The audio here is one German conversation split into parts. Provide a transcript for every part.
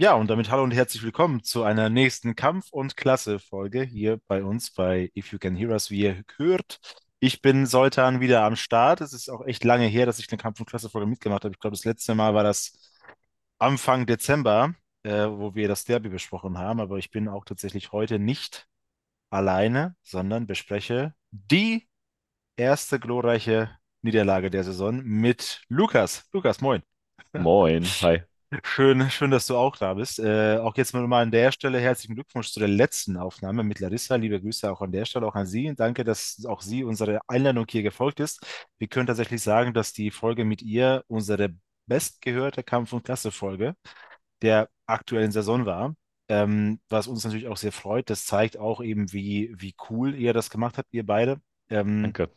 Ja, und damit hallo und herzlich willkommen zu einer nächsten Kampf- und Klasse-Folge hier bei uns bei If You Can Hear Us, wie ihr hört. Ich bin Soltan wieder am Start. Es ist auch echt lange her, dass ich eine Kampf- und Klasse-Folge mitgemacht habe. Ich glaube, das letzte Mal war das Anfang Dezember, äh, wo wir das Derby besprochen haben. Aber ich bin auch tatsächlich heute nicht alleine, sondern bespreche die erste glorreiche Niederlage der Saison mit Lukas. Lukas, moin. Moin, hi. Schön, schön, dass du auch da bist. Äh, auch jetzt mal an der Stelle herzlichen Glückwunsch zu der letzten Aufnahme mit Larissa. Liebe Grüße auch an der Stelle, auch an Sie. Und danke, dass auch sie unsere Einladung hier gefolgt ist. Wir können tatsächlich sagen, dass die Folge mit ihr unsere bestgehörte Kampf- und Klasse-Folge der aktuellen Saison war. Ähm, was uns natürlich auch sehr freut. Das zeigt auch eben, wie, wie cool ihr das gemacht habt, ihr beide. Ähm, Danke.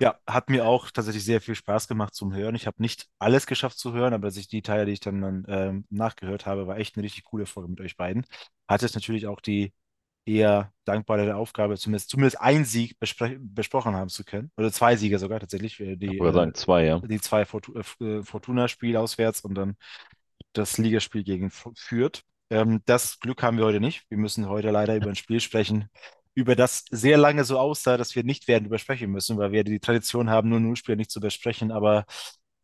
Ja, hat mir auch tatsächlich sehr viel Spaß gemacht zum Hören. Ich habe nicht alles geschafft zu hören, aber sich die Teile, die ich dann, dann ähm, nachgehört habe, war echt eine richtig coole Folge mit euch beiden. Hatte es natürlich auch die eher dankbare Aufgabe, zumindest, zumindest einen Sieg bespre besprochen haben zu können. Oder zwei Siege sogar tatsächlich. äh, Ich Die, äh, sagen, zwei, ja. die zwei äh, Fortuna-Spiel auswärts und dann das Ligaspiel gegen Fürth. Ähm, das Glück haben wir heute nicht. Wir müssen heute leider über ein Spiel sprechen, über das sehr lange so aussah, dass wir nicht werden übersprechen müssen, weil wir die Tradition haben, nur Nullspieler nicht zu besprechen. Aber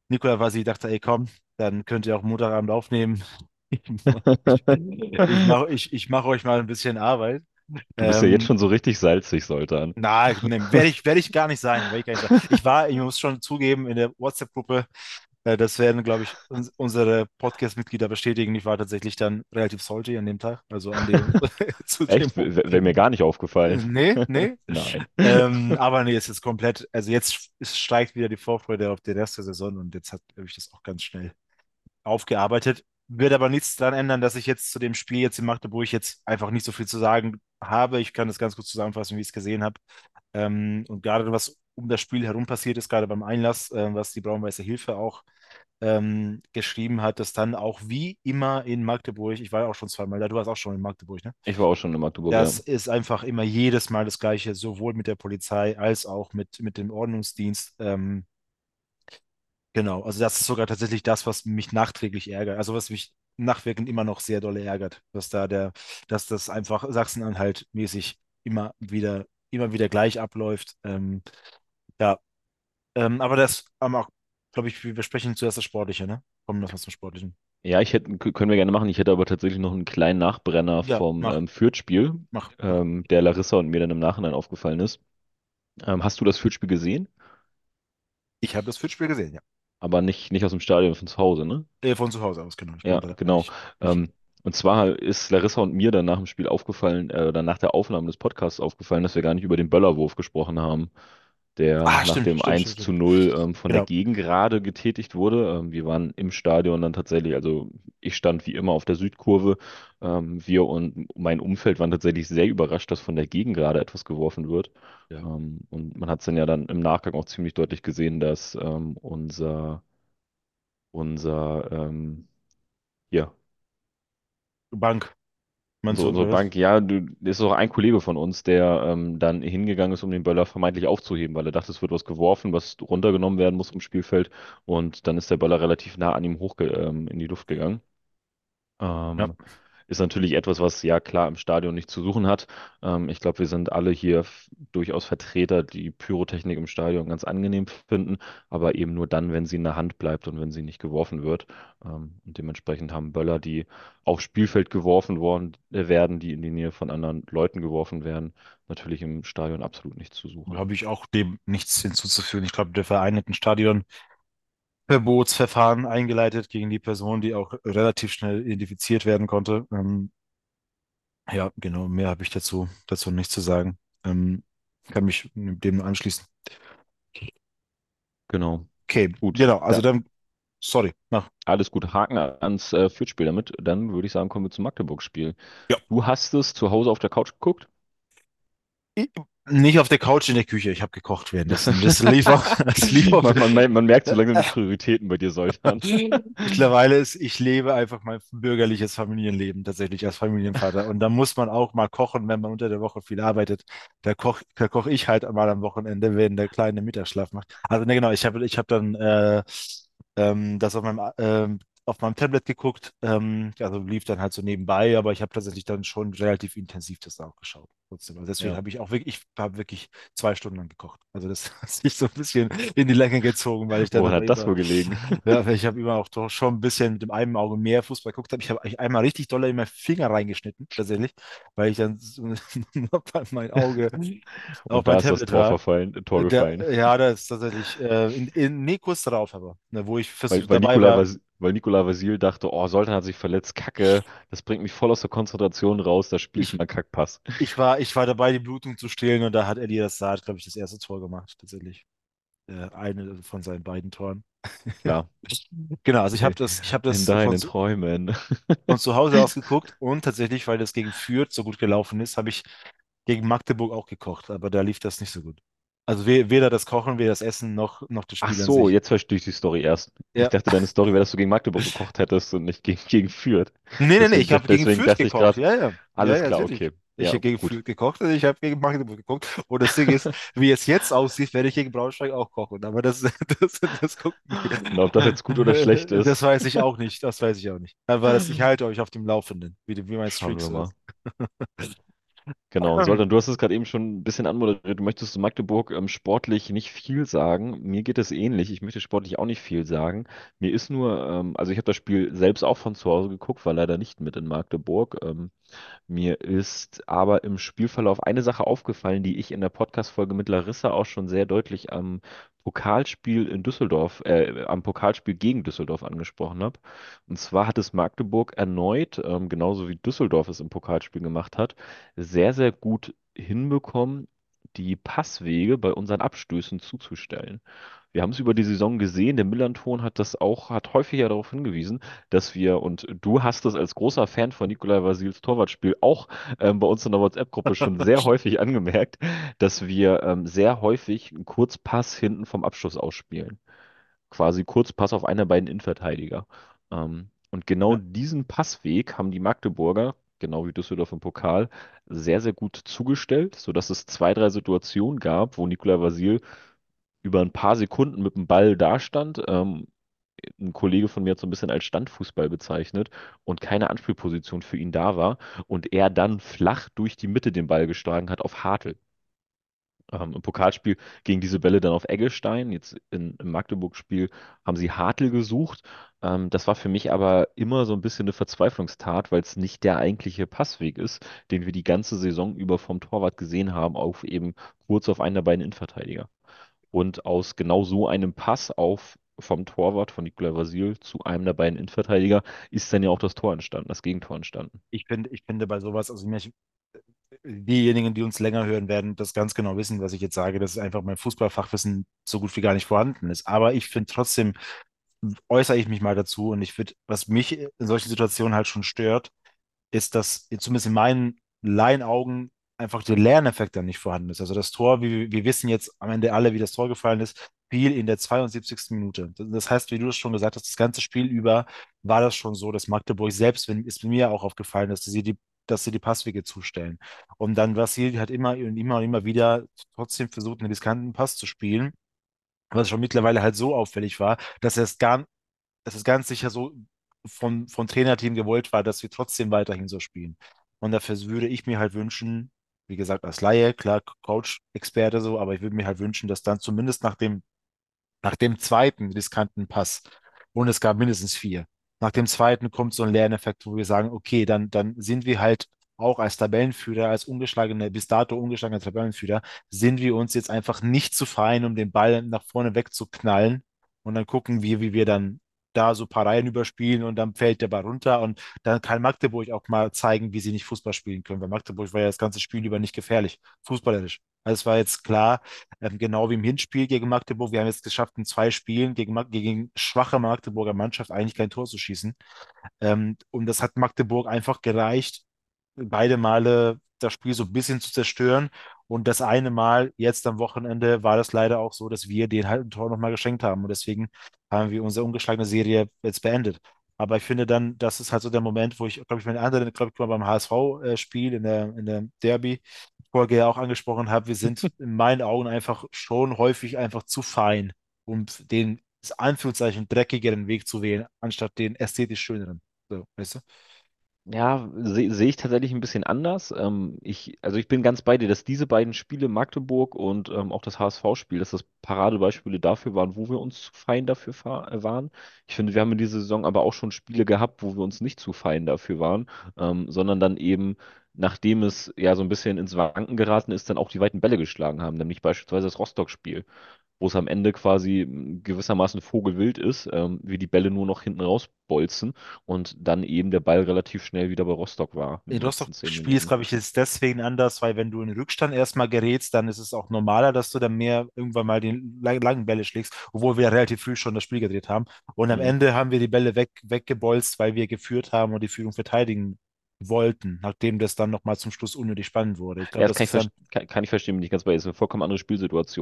Nikola Vasi dachte, ey komm, dann könnt ihr auch Montagabend aufnehmen. Ich mache ich, ich mach euch mal ein bisschen Arbeit. Du bist ja jetzt Ähm, schon so richtig salzig, Soltan. na, ne, werde ich, werd ich gar nicht sein. ich gar nicht sein. Ich war, ich muss schon zugeben, in der WhatsApp-Gruppe Das werden, glaube ich, uns, unsere Podcast-Mitglieder bestätigen. Ich war tatsächlich dann relativ salty an dem Tag, also an dem, zu dem Echt? Wäre mir gar nicht Äh, aufgefallen. Nee, nee. Nein. Ähm, aber nee, es ist komplett, also jetzt es steigt wieder die Vorfreude auf den Rest der Saison und jetzt hat- habe ich das auch ganz schnell aufgearbeitet. Wird aber nichts daran ändern, dass ich jetzt zu dem Spiel jetzt in Magdeburg jetzt einfach nicht so viel zu sagen habe. Ich kann das ganz kurz zusammenfassen, wie ich es gesehen habe. Ähm, und gerade was um das Spiel herum passiert ist, gerade beim Einlass, äh, was die Braun-Weiße Hilfe auch ähm, geschrieben hat, dass dann auch wie immer in Magdeburg, ich war ja auch schon zweimal da, du warst auch schon in Magdeburg, ne? Ich war auch schon in Magdeburg, ja. Das ist einfach immer jedes Mal das Gleiche, sowohl mit der Polizei als auch mit, mit dem Ordnungsdienst. Ähm, genau, also das ist sogar tatsächlich das, was mich nachträglich ärgert, also was mich nachwirkend immer noch sehr dolle ärgert, dass da der, dass das einfach Sachsen-Anhalt mäßig immer wieder, immer wieder gleich abläuft. Ähm, ja, ähm, aber das haben auch, glaube ich, wir besprechen zuerst das Sportliche, ne? Kommen wir mal zum Sportlichen. Ja, ich hätte, können wir gerne machen. Ich hätte aber tatsächlich noch einen kleinen Nachbrenner Ja, vom mach, ähm, Fürth-Spiel, mach, ähm, der Larissa und mir dann im Nachhinein aufgefallen ist. Ähm, hast du das Fürth-Spiel gesehen? Ich habe das Fürth-Spiel gesehen, ja. Aber nicht, nicht aus dem Stadion, von zu Hause, ne? Äh, von zu Hause aus, genau. Ich Ja, konnte da genau. nicht, nicht. Ähm, und zwar ist Larissa und mir dann nach dem Spiel aufgefallen, äh, oder nach der Aufnahme des Podcasts aufgefallen, dass wir gar nicht über den Böllerwurf gesprochen haben, der Ah, nach stimmt, dem stimmt, 1 stimmt, zu stimmt. 0 ähm, von der Genau. Gegengrade getätigt wurde. Ähm, wir waren im Stadion dann tatsächlich, also ich stand wie immer auf der Südkurve. Ähm, wir und mein Umfeld waren tatsächlich sehr überrascht, dass von der Gegengrade etwas geworfen wird. Ja. Ähm, und man hat es dann ja dann im Nachgang auch ziemlich deutlich gesehen, dass ähm, unser, unser, ähm, ja, Bank, meinst du, unsere was? Bank, ja, du, das ist auch ein Kollege von uns, der ähm, dann hingegangen ist, um den Böller vermeintlich aufzuheben, weil er dachte, es wird was geworfen, was runtergenommen werden muss vom Spielfeld. Und dann ist der Böller relativ nah an ihm hoch ähm, in die Luft gegangen. Ja. Ist natürlich etwas, was ja klar im Stadion nicht zu suchen hat. Ähm, ich glaube, wir sind alle hier durchaus Vertreter, die Pyrotechnik im Stadion ganz angenehm finden, aber eben nur dann, wenn sie in der Hand bleibt und wenn sie nicht geworfen wird. Ähm, und dementsprechend haben Böller, die aufs Spielfeld geworfen worden, äh, werden, die in die Nähe von anderen Leuten geworfen werden, natürlich im Stadion absolut nichts zu Da suchen. habe ich auch dem nichts hinzuzufügen. Ich glaube, der Verein hat ein Stadionverbotsverfahren eingeleitet gegen die Person, die auch relativ schnell identifiziert werden konnte. Ähm, ja, genau, mehr habe ich dazu, dazu nicht zu sagen. Ähm, kann mich dem nur anschließen. Genau. Okay, Gut. genau, also Da, dann, sorry, mach. alles gut. Haken ans äh, Fürth-Spiel damit. Dann würde ich sagen, kommen wir zum Magdeburg-Spiel. Ja. Du hast es zu Hause auf der Couch geguckt? Ich- Nicht auf der Couch in der Küche, ich habe gekocht währenddessen. Das lief auch, das lief auch. Man, man, man merkt so langsam die Prioritäten bei dir, Soltan. Mittlerweile ist, ich lebe einfach mein bürgerliches Familienleben tatsächlich als Familienvater. Und da muss man auch mal kochen, wenn man unter der Woche viel arbeitet. Da koche da koch ich halt mal am Wochenende, wenn der Kleine Mittagsschlaf macht. Also ne, genau, ich habe ich hab dann äh, ähm, das auf meinem, ähm, auf meinem Tablet geguckt. Ähm, also lief dann halt so nebenbei, aber ich habe tatsächlich dann schon relativ intensiv das auch geschaut. Trotzdem. Also deswegen Ja. habe ich auch wirklich, ich habe wirklich zwei Stunden lang gekocht. Also das hat sich so ein bisschen in die Länge gezogen, weil ich dann Woran aber hat das wohl gelegen? ja, weil ich habe immer auch doch schon ein bisschen mit dem einen Auge mehr Fußball geguckt habe. Ich habe einmal richtig doll in meinen Finger reingeschnitten, tatsächlich, weil ich dann so, mein Auge auf Und mein da ist das Tablet Tor war. verfallen, Tor gefallen. Der, ja, das ist tatsächlich äh, in, in, nee, kurz darauf aber, ne, wo ich vers- Weil, weil dabei Nicola war. Vas weil Nicola Vasil dachte, oh, Soltan hat sich verletzt, Kacke, das bringt mich voll aus der Konzentration raus, da spiele ich mal Kackpass. ich war, ich war dabei, die Blutung zu stillen und da hat Eddie das Saad, glaube ich, das erste Tor gemacht, tatsächlich. Äh, eine von seinen beiden Toren. Klar, Genau, also ich habe das, ich habe in das von, deinen zu- Träumen. von zu Hause aus geguckt und tatsächlich, weil das gegen Fürth so gut gelaufen ist, habe ich gegen Magdeburg auch gekocht, aber da lief das nicht so gut. Also we weder das Kochen, weder das Essen noch, noch das Ach Spiel an so, jetzt verstehe ich die Story erst. Ich Ja. dachte, deine Story wäre, dass du gegen Magdeburg gekocht hättest und nicht gegen, gegen Fürth. Nee, nee, nee, ich habe gegen Fürth ich gekocht. gerade, Ja, ja. Alles ja, klar, natürlich. okay. Ich Ja, habe gegen gut. Fürth gekocht und ich habe gegen Magdeburg gekocht. Und das Ding ist, wie es jetzt aussieht, werde ich gegen Braunschweig auch kochen. Aber das, das, das gucken Und ob das jetzt gut oder schlecht wir. Das ist, weiß ich auch nicht. Das weiß ich auch nicht. Aber das, ich halte euch auf dem Laufenden, wie, wie mein Streak wir so ist. Genau, Soltan, du hast es gerade eben schon ein bisschen anmoderiert. Du möchtest zu Magdeburg ähm, sportlich nicht viel sagen. Mir geht es ähnlich. Ich möchte sportlich auch nicht viel sagen. Mir ist nur, ähm, also ich habe das Spiel selbst auch von zu Hause geguckt, war leider nicht mit in Magdeburg. Ähm, mir ist aber im Spielverlauf eine Sache aufgefallen, die ich in der Podcast-Folge mit Larissa auch schon sehr deutlich am Pokalspiel in Düsseldorf, äh, am Pokalspiel gegen Düsseldorf angesprochen habe. Und zwar hat es Magdeburg erneut, ähm, genauso wie Düsseldorf es im Pokalspiel gemacht hat, sehr, sehr gut hinbekommen, die Passwege bei unseren Abstößen zuzustellen. Wir haben es über die Saison gesehen, der Millanton hat das auch, hat häufiger darauf hingewiesen, dass wir, und du hast es als großer Fan von Nikolai Vasils Torwartspiel auch ähm, bei uns in der WhatsApp-Gruppe schon sehr häufig angemerkt, dass wir ähm, sehr häufig einen Kurzpass hinten vom Abschluss ausspielen. Quasi Kurzpass auf einer beiden Innenverteidiger. Ähm, und genau Ja. diesen Passweg haben die Magdeburger, genau wie Düsseldorf im Pokal, sehr, sehr gut zugestellt, sodass es zwei, drei Situationen gab, wo Nikolai Vasil über ein paar Sekunden mit dem Ball dastand. Ähm, ein Kollege von mir hat so ein bisschen als Standfußball bezeichnet und keine Anspielposition für ihn da war und er dann flach durch die Mitte den Ball geschlagen hat auf Hartl. Ähm, im Pokalspiel gegen diese Bälle dann auf Eggestein. Jetzt in, im Magdeburg-Spiel haben sie Hartl gesucht. Ähm, das war für mich aber immer so ein bisschen eine Verzweiflungstat, weil es nicht der eigentliche Passweg ist, den wir die ganze Saison über vom Torwart gesehen haben, auf eben kurz auf einen der beiden Innenverteidiger. Und aus genau so einem Pass auf vom Torwart von Nicolas Vasil zu einem der beiden Innenverteidiger ist dann ja auch das Tor entstanden, das Gegentor entstanden. Ich finde, ich finde bei sowas, also mir, diejenigen, die uns länger hören, werden das ganz genau wissen, was ich jetzt sage, dass einfach mein Fußballfachwissen so gut wie gar nicht vorhanden ist. Aber ich finde trotzdem, äußere ich mich mal dazu und ich würde, was mich in solchen Situationen halt schon stört, ist, dass zumindest in meinen Laienaugen einfach der Lerneffekt dann nicht vorhanden ist. Also das Tor, wie wir wissen jetzt am Ende alle, wie das Tor gefallen ist, fiel in der 72. Minute. Das heißt, wie du es schon gesagt hast, das ganze Spiel über war das schon so, dass Magdeburg selbst, wenn, ist mir auch aufgefallen, dass sie die, dass sie die Passwege zustellen. Und dann Vassil hat immer und immer und immer wieder trotzdem versucht, einen riskanten Pass zu spielen, was schon mittlerweile halt so auffällig war, dass es gar, dass es ganz sicher so vom, vom Trainerteam gewollt war, dass wir trotzdem weiterhin so spielen. Und dafür würde ich mir halt wünschen, wie gesagt, als Laie, klar, Coach-Experte so, aber ich würde mir halt wünschen, dass dann zumindest nach dem, nach dem zweiten riskanten Pass, und es gab mindestens vier, nach dem zweiten kommt so ein Lerneffekt, wo wir sagen, okay, dann, dann sind wir halt auch als Tabellenführer, als ungeschlagene, bis dato ungeschlagener Tabellenführer, sind wir uns jetzt einfach nicht zu fein, um den Ball nach vorne wegzuknallen und dann gucken wir, wie wir dann da so ein paar Reihen überspielen und dann fällt der Ball runter und dann kann Magdeburg auch mal zeigen, wie sie nicht Fußball spielen können, weil Magdeburg war ja das ganze Spiel über nicht gefährlich, fußballerisch. Also es war jetzt klar, ähm, genau wie im Hinspiel gegen Magdeburg, wir haben jetzt geschafft, in zwei Spielen gegen, gegen schwache Magdeburger Mannschaft eigentlich kein Tor zu schießen. Ähm, und das hat Magdeburg einfach gereicht, beide Male das Spiel so ein bisschen zu zerstören. Und das eine Mal, jetzt am Wochenende, war das leider auch so, dass wir den halt ein Tor nochmal geschenkt haben. Und deswegen haben wir unsere ungeschlagene Serie jetzt beendet. Aber ich finde dann, das ist halt so der Moment, wo ich, glaube ich, meine anderen, glaube ich, mal beim HSV-Spiel in der, in der Derby-Folge ja auch angesprochen habe, wir sind in meinen Augen einfach schon häufig einfach zu fein, um den das Anführungszeichen dreckigeren Weg zu wählen, anstatt den ästhetisch schöneren. So, weißt du? Ja, sehe seh ich tatsächlich ein bisschen anders. Ähm, ich, also ich bin ganz bei dir, dass diese beiden Spiele, Magdeburg und ähm, auch das HSV-Spiel, dass das Paradebeispiele dafür waren, wo wir uns zu fein dafür äh, waren. Ich finde, wir haben in dieser Saison aber auch schon Spiele gehabt, wo wir uns nicht zu fein dafür waren, ähm, sondern dann eben, nachdem es ja so ein bisschen ins Wanken geraten ist, dann auch die weiten Bälle geschlagen haben, nämlich beispielsweise das Rostock-Spiel wo es am Ende quasi m, gewissermaßen vogelwild ist, ähm, wie die Bälle nur noch hinten rausbolzen und dann eben der Ball relativ schnell wieder bei Rostock war den Rostock letzten zehn Spiel ist, Minuten. glaube ich, jetzt deswegen anders, weil wenn du in Rückstand erstmal gerätst, dann ist es auch normaler, dass du dann mehr irgendwann mal die lang- langen Bälle schlägst, obwohl wir ja relativ früh schon das Spiel gedreht haben. Und am Mhm. Ende haben wir die Bälle weg, weggebolzt, weil wir geführt haben und die Führung verteidigen wollten, nachdem das dann nochmal zum Schluss unnötig spannend wurde. Ich Ja, glaube, das das kann ich, dann, kann, kann ich verstehen, bin ich ganz bei dir. Es ist eine vollkommen andere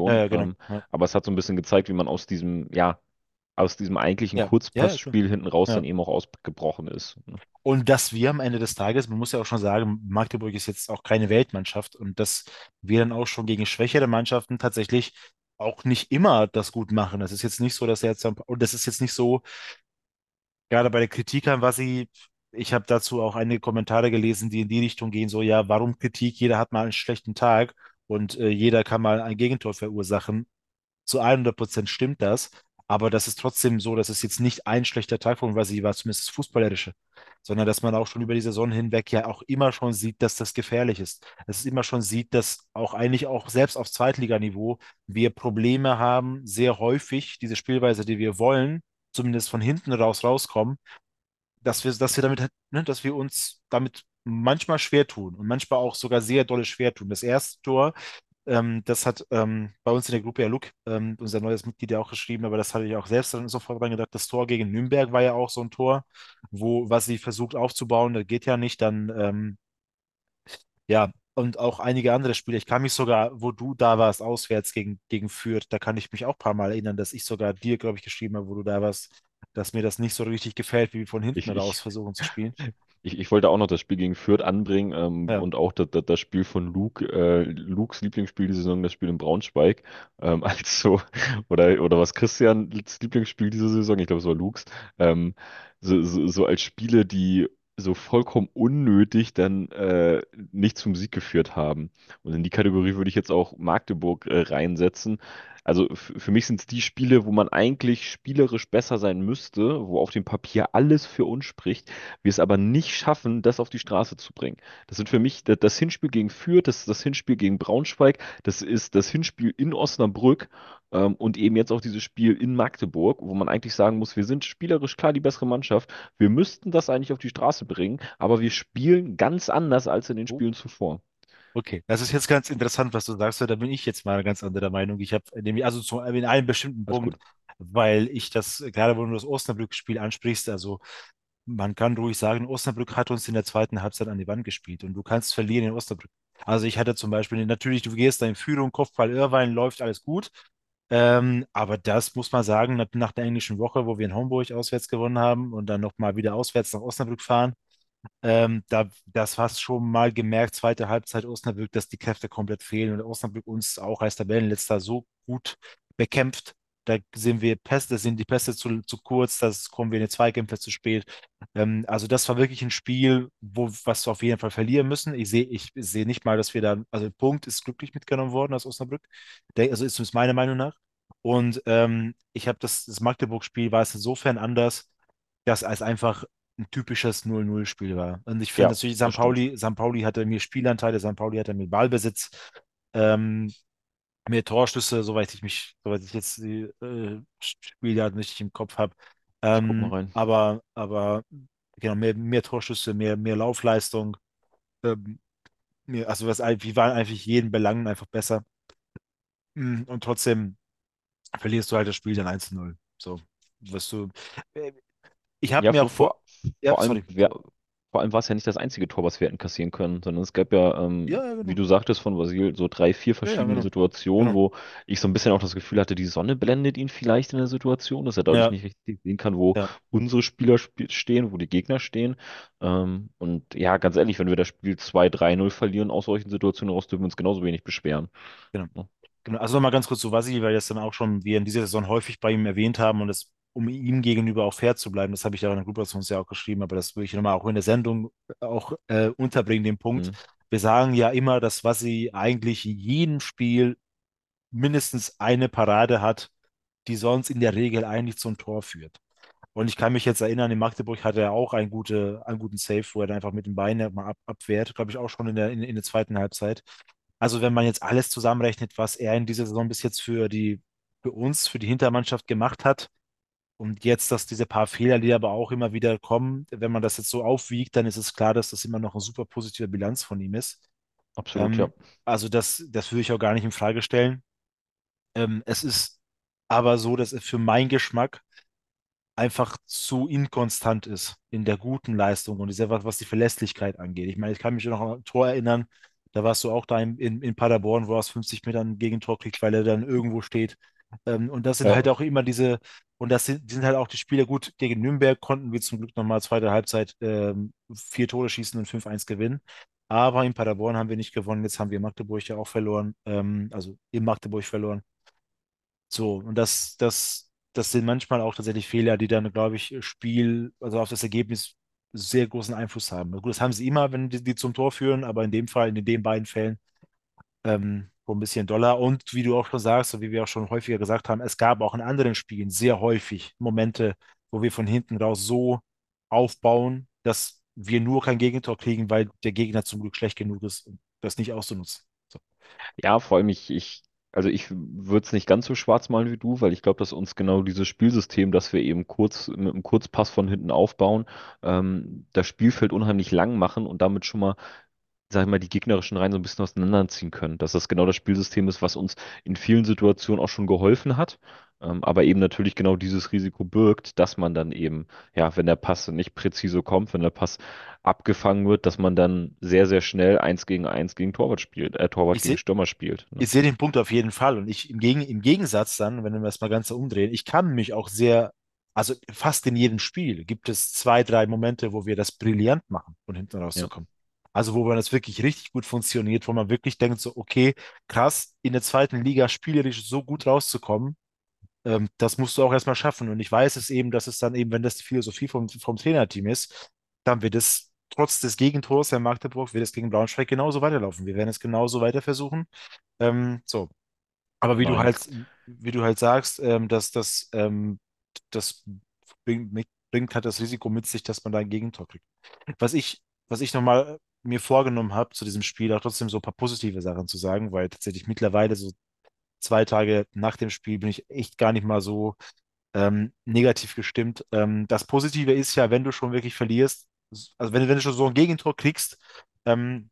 ja, Spielsituation, ja, genau. ähm, Ja, aber es hat so ein bisschen gezeigt, wie man aus diesem, ja, aus diesem eigentlichen ja, ja, ja. Kurzpassspiel hinten raus Ja. dann eben auch ausgebrochen ist. Und dass wir am Ende des Tages, man muss ja auch schon sagen, Magdeburg ist jetzt auch keine Weltmannschaft und dass wir dann auch schon gegen schwächere Mannschaften tatsächlich auch nicht immer das gut machen. Das ist jetzt nicht so, dass er jetzt, und das ist jetzt nicht so, gerade bei der Kritik an Wassi, ich habe dazu auch einige Kommentare gelesen, die in die Richtung gehen, so, ja, warum Kritik? Jeder hat mal einen schlechten Tag und äh, jeder kann mal ein Gegentor verursachen zu 100 Prozent stimmt das, aber das ist trotzdem so, dass es jetzt nicht ein schlechter Tag von Vasi war, zumindest das Fußballerische, sondern dass man auch schon über die Saison hinweg ja auch immer schon sieht, dass das gefährlich ist. Dass es immer schon sieht, dass auch eigentlich auch selbst auf Zweitliganiveau wir Probleme haben, sehr häufig diese Spielweise, die wir wollen, zumindest von hinten raus rauskommen, dass wir, dass wir damit, ne, dass wir uns damit manchmal schwer tun und manchmal auch sogar sehr dolle schwer tun. Das erste Tor ähm, das hat ähm, bei uns in der Gruppe ja Luke, ähm, unser neues Mitglied, ja auch geschrieben, aber das hatte ich auch selbst dann sofort dran gedacht. Das Tor gegen Nürnberg war ja auch so ein Tor, wo was sie versucht aufzubauen, das geht ja nicht. Dann, ähm, ja, und auch einige andere Spiele. Ich kann mich sogar, wo du da warst, auswärts gegen, gegen Fürth, da kann ich mich auch ein paar Mal erinnern, dass ich sogar dir, glaube ich, geschrieben habe, wo du da warst, dass mir das nicht so richtig gefällt, wie wir von hinten Ich, raus versuchen zu spielen. ich, ich wollte auch noch das Spiel gegen Fürth anbringen ähm, Ja, und auch das, das, das Spiel von Luke, äh, Lukes Lieblingsspiel diese Saison, das Spiel in Braunschweig. Ähm, also, oder, oder was Christians Lieblingsspiel diese Saison, ich glaube, es war Lukes. Ähm, so, so, so als Spiele, die so vollkommen unnötig dann äh, nicht zum Sieg geführt haben. Und in die Kategorie würde ich jetzt auch Magdeburg äh, reinsetzen. Also für mich sind es die Spiele, wo man eigentlich spielerisch besser sein müsste, wo auf dem Papier alles für uns spricht, wir es aber nicht schaffen, das auf die Straße zu bringen. Das sind für mich da- das Hinspiel gegen Fürth, das ist das Hinspiel gegen Braunschweig, das ist das Hinspiel in Osnabrück ähm, und eben jetzt auch dieses Spiel in Magdeburg, wo man eigentlich sagen muss, wir sind spielerisch klar die bessere Mannschaft. Wir müssten das eigentlich auf die Straße bringen, aber wir spielen ganz anders als in den Spielen zuvor. Okay, das ist jetzt ganz interessant, was du sagst, da bin ich jetzt mal ganz anderer Meinung. Ich habe nämlich, also zu, in einem bestimmten Punkt, weil ich das, gerade wo du das Osnabrück-Spiel ansprichst, also man kann ruhig sagen, Osnabrück hat uns in der zweiten Halbzeit an die Wand gespielt und du kannst verlieren in Osnabrück. Also ich hatte zum Beispiel, natürlich, du gehst da in Führung, Kopfball Irrwein, läuft alles gut, ähm, aber das muss man sagen, nach, der englischen Woche, wo wir in Homburg auswärts gewonnen haben und dann nochmal wieder auswärts nach Osnabrück fahren, ähm, da, das hast schon mal gemerkt, zweite Halbzeit Osnabrück, dass die Kräfte komplett fehlen und Osnabrück uns auch als Tabellenletzter so gut bekämpft. Da sind wir Pässe, da sind die Pässe zu, zu kurz, da kommen wir in die Zweikämpfe zu spät. Ähm, also das war wirklich ein Spiel, wo was wir auf jeden Fall verlieren müssen. Ich sehe, ich sehe nicht mal, dass wir da, also der Punkt ist glücklich mitgenommen worden aus Osnabrück. Der, also ist zumindest meiner Meinung nach. Und ähm, ich habe das, das Magdeburg-Spiel war es insofern anders, dass es einfach ein typisches 0-0-Spiel war. Und ich finde Ja, natürlich, St. das. Pauli, St. Pauli hatte mehr Spielanteile, St. Pauli hatte mehr Ballbesitz, ähm, mehr Torschüsse, soweit ich mich, soweit ich jetzt die äh, Spieljahr nicht im Kopf habe. Ähm, aber, aber genau, mehr, mehr Torschüsse, mehr, mehr Laufleistung. Ähm, mehr, also was, wir waren eigentlich jeden Belangen einfach besser. Mm, Und trotzdem verlierst du halt das Spiel dann 1-0. So, was du. äh, Ich habe Ja, mir vor, vor. Ja, vor allem, sorry. Vor allem war es ja nicht das einzige Tor, was wir hätten kassieren können, sondern es gab ja, ähm, Ja, ja, wie genau. du sagtest, von Vasil so drei, vier Ja, ja, verschiedene genau. Situationen, Genau. wo ich so ein bisschen auch das Gefühl hatte, die Sonne blendet ihn vielleicht in der Situation, dass er dadurch nicht richtig sehen kann, wo unsere Spieler sp stehen, wo die Gegner stehen. Ähm, und ja, ganz ehrlich, wenn wir das Spiel zwei drei null verlieren aus solchen Situationen heraus, dürfen wir uns genauso wenig beschweren. genau. Genau, also nochmal ganz kurz zu Vasili, weil wir das dann auch schon wir in dieser Saison häufig bei ihm erwähnt haben und das, um ihm gegenüber auch fair zu bleiben, das habe ich ja in der Gruppe uns ja auch geschrieben, aber das würde ich nochmal auch in der Sendung auch äh, unterbringen, den Punkt. Hm. Wir sagen ja immer, dass Vasili eigentlich in jedem Spiel mindestens eine Parade hat, die sonst in der Regel eigentlich zum Tor führt. Und ich kann mich jetzt erinnern, in Magdeburg hatte er auch einen, gute, einen guten Save, wo er dann einfach mit dem Bein mal ab, abwehrt, glaube ich auch schon in der, in, in der zweiten Halbzeit. Also wenn man jetzt alles zusammenrechnet, was er in dieser Saison bis jetzt für die, für uns, für die Hintermannschaft gemacht hat, und jetzt, dass diese paar Fehler, die aber auch immer wieder kommen, wenn man das jetzt so aufwiegt, dann ist es klar, dass das immer noch eine super positive Bilanz von ihm ist. Absolut, ja. Ähm, also das, das würde ich auch gar nicht in Frage stellen. Ähm, es ist aber so, dass es für meinen Geschmack einfach zu inkonstant ist in der guten Leistung und sehr, was, was die Verlässlichkeit angeht. Ich meine, ich kann mich noch an ein Tor erinnern, da warst du auch da in, in, in Paderborn, wo er aus 50 Metern ein Gegentor kriegt, weil er dann irgendwo steht. Ähm, und das sind Ja. halt auch immer diese, und das sind, sind halt auch die Spiele gut. Gegen Nürnberg konnten wir zum Glück nochmal zweite Halbzeit ähm, vier Tore schießen und 5-1 gewinnen. Aber in Paderborn haben wir nicht gewonnen. Jetzt haben wir Magdeburg ja auch verloren, ähm, also in Magdeburg verloren. So, und das, das, das sind manchmal auch tatsächlich Fehler, die dann, glaube ich, Spiel, also auf das Ergebnis sehr großen Einfluss haben. Gut, das haben sie immer, wenn die, die zum Tor führen, aber in dem Fall, in den beiden Fällen, ähm, wo ein bisschen doller. Und wie du auch schon sagst, und wie wir auch schon häufiger gesagt haben, es gab auch in anderen Spielen sehr häufig Momente, wo wir von hinten raus so aufbauen, dass wir nur kein Gegentor kriegen, weil der Gegner zum Glück schlecht genug ist, um das nicht auszunutzen. So. Ja, vor allem ich, ich, also ich würde es nicht ganz so schwarz malen wie du, weil ich glaube, dass uns genau dieses Spielsystem, dass wir eben kurz mit einem Kurzpass von hinten aufbauen, ähm, das Spielfeld unheimlich lang machen und damit schon mal sag ich mal, die gegnerischen Reihen so ein bisschen auseinanderziehen können. Dass das genau das Spielsystem ist, was uns in vielen Situationen auch schon geholfen hat, ähm, aber eben natürlich genau dieses Risiko birgt, dass man dann eben, ja, wenn der Pass nicht präzise kommt, wenn der Pass abgefangen wird, dass man dann sehr, sehr schnell eins gegen eins gegen Torwart spielt, äh, Torwart Ich gegen sehe Stürmer spielt. Ne? ich sehe den Punkt auf jeden Fall. Und ich im, Gegen, im Gegensatz dann, wenn wir das mal ganz umdrehen, ich kann mich auch sehr, also fast in jedem Spiel gibt es zwei, drei Momente, wo wir das brillant machen, von hinten rauszukommen. Also wo man das wirklich richtig gut funktioniert, wo man wirklich denkt, so, okay, krass, in der zweiten Liga spielerisch so gut rauszukommen, ähm, das musst du auch erstmal schaffen. Und ich weiß es eben, dass es dann eben, wenn das die Philosophie vom, vom Trainerteam ist, dann wird es trotz des Gegentors der Magdeburg, wird es gegen Braunschweig genauso weiterlaufen. Wir werden es genauso weiter versuchen. Ähm, so, aber wie du halt, wie du halt sagst, ähm, dass das, ähm, das bringt, bringt halt das Risiko mit sich, dass man da ein Gegentor kriegt. Was ich, was ich nochmal mir vorgenommen habe zu diesem Spiel, auch trotzdem so ein paar positive Sachen zu sagen, weil tatsächlich mittlerweile so zwei Tage nach dem Spiel bin ich echt gar nicht mal so ähm, negativ gestimmt. Ähm, das Positive ist ja, wenn du schon wirklich verlierst, also wenn, du- wenn du schon so ein Gegentor kriegst, ähm,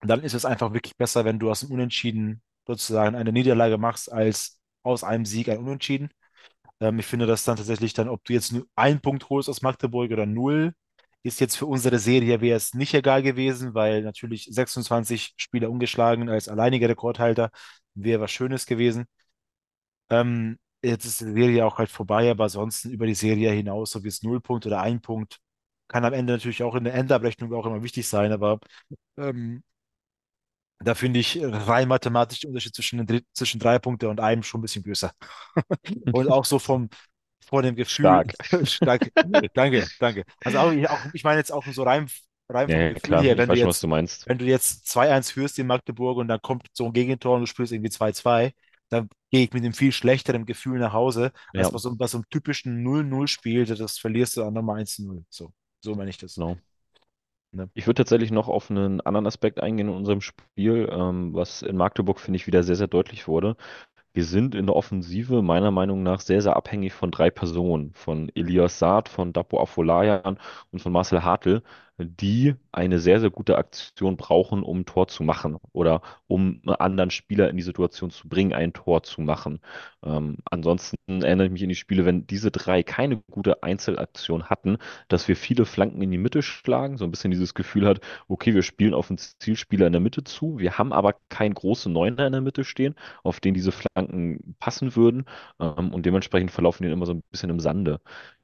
dann ist es einfach wirklich besser, wenn du aus dem Unentschieden sozusagen eine Niederlage machst, als aus einem Sieg ein Unentschieden. Ähm, ich finde das dann tatsächlich dann, ob du jetzt nur einen Punkt holst aus Magdeburg oder null, ist jetzt für unsere Serie wäre es nicht egal gewesen, weil natürlich 26 Spieler ungeschlagen als alleiniger Rekordhalter wäre was Schönes gewesen. Ähm, jetzt ist die Serie auch halt vorbei, aber ansonsten über die Serie hinaus, so wie es null Punkt oder ein Punkt, kann am Ende natürlich auch in der Endabrechnung auch immer wichtig sein, aber ähm, da finde ich rein mathematisch den Unterschied zwischen, den, zwischen drei Punkte und einem schon ein bisschen größer. Und auch so vom, vor dem Gefühl, Stark. danke, danke, danke. Also auch, ich- auch, ich meine jetzt auch so rein, rein vom ja, Gefühl klar, ich wenn du weiß schon, was jetzt, du meinst. wenn du jetzt 2-1 führst in Magdeburg und dann kommt so ein Gegentor und du spielst irgendwie 2-2, dann gehe ich mit einem viel schlechteren Gefühl nach Hause, als Ja, bei so, bei so einem typischen 0-0-Spiel, das verlierst du dann nochmal 1-0. So, so meine ich das. genau. Ne? Ich würde tatsächlich noch auf einen anderen Aspekt eingehen in unserem Spiel, ähm, was in Magdeburg, finde ich, wieder sehr, sehr deutlich wurde. Wir sind in der Offensive meiner Meinung nach sehr, sehr abhängig von drei Personen, von Elias Saad, von Dapo Afolayan und von Marcel Hartl, die eine sehr, sehr gute Aktion brauchen, um ein Tor zu machen oder um einen anderen Spieler in die Situation zu bringen, ein Tor zu machen. Ähm, ansonsten erinnere ich mich in die Spiele, wenn diese drei keine gute Einzelaktion hatten, dass wir viele Flanken in die Mitte schlagen, so ein bisschen dieses Gefühl hat, okay, wir spielen auf einen Zielspieler in der Mitte zu, wir haben aber keinen großen Neuner in der Mitte stehen auf den diese Flanken passen würden. Ähm, und dementsprechend verlaufen die immer so ein bisschen im Sande.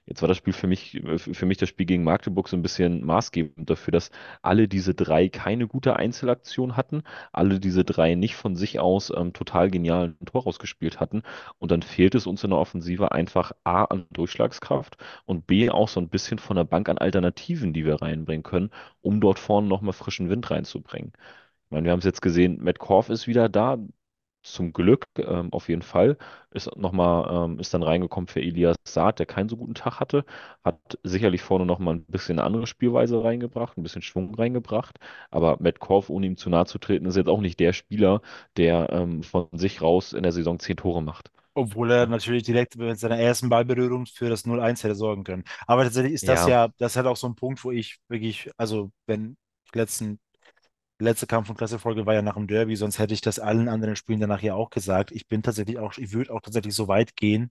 Jetzt war das Spiel für mich, äh, für mich das Spiel gegen Magdeburg so ein bisschen maßgebend dafür, dass alle diese drei keine gute Einzelaktion hatten, alle diese drei nicht von sich aus ähm, total genial ein Tor rausgespielt hatten. Und dann fehlt es uns in der Offensive einfach A an Durchschlagskraft und B auch so ein bisschen von der Bank an Alternativen, die wir reinbringen können, um dort vorne nochmal frischen Wind reinzubringen. Ich meine, wir haben es jetzt gesehen, Matt Korf ist wieder da. Zum Glück, ähm, auf jeden Fall, ist nochmal, ähm, ist dann reingekommen für Elias Saad, der keinen so guten Tag hatte, hat sicherlich vorne nochmal ein bisschen eine andere Spielweise reingebracht, ein bisschen Schwung reingebracht, aber Matt Korf, ohne ihm zu nahe zu treten, ist jetzt auch nicht der Spieler, der ähm, von sich raus in der Saison zehn Tore macht. Obwohl er natürlich direkt mit seiner ersten Ballberührung für das 0-1 hätte sorgen können. Aber tatsächlich ist das Ja, ja, das ist halt auch so ein Punkt, wo ich wirklich, also wenn letzten letzte Kampf- und Klasse-Folge war ja nach dem Derby, sonst hätte ich das allen anderen Spielen danach ja auch gesagt. Ich bin tatsächlich auch, ich würde auch tatsächlich so weit gehen.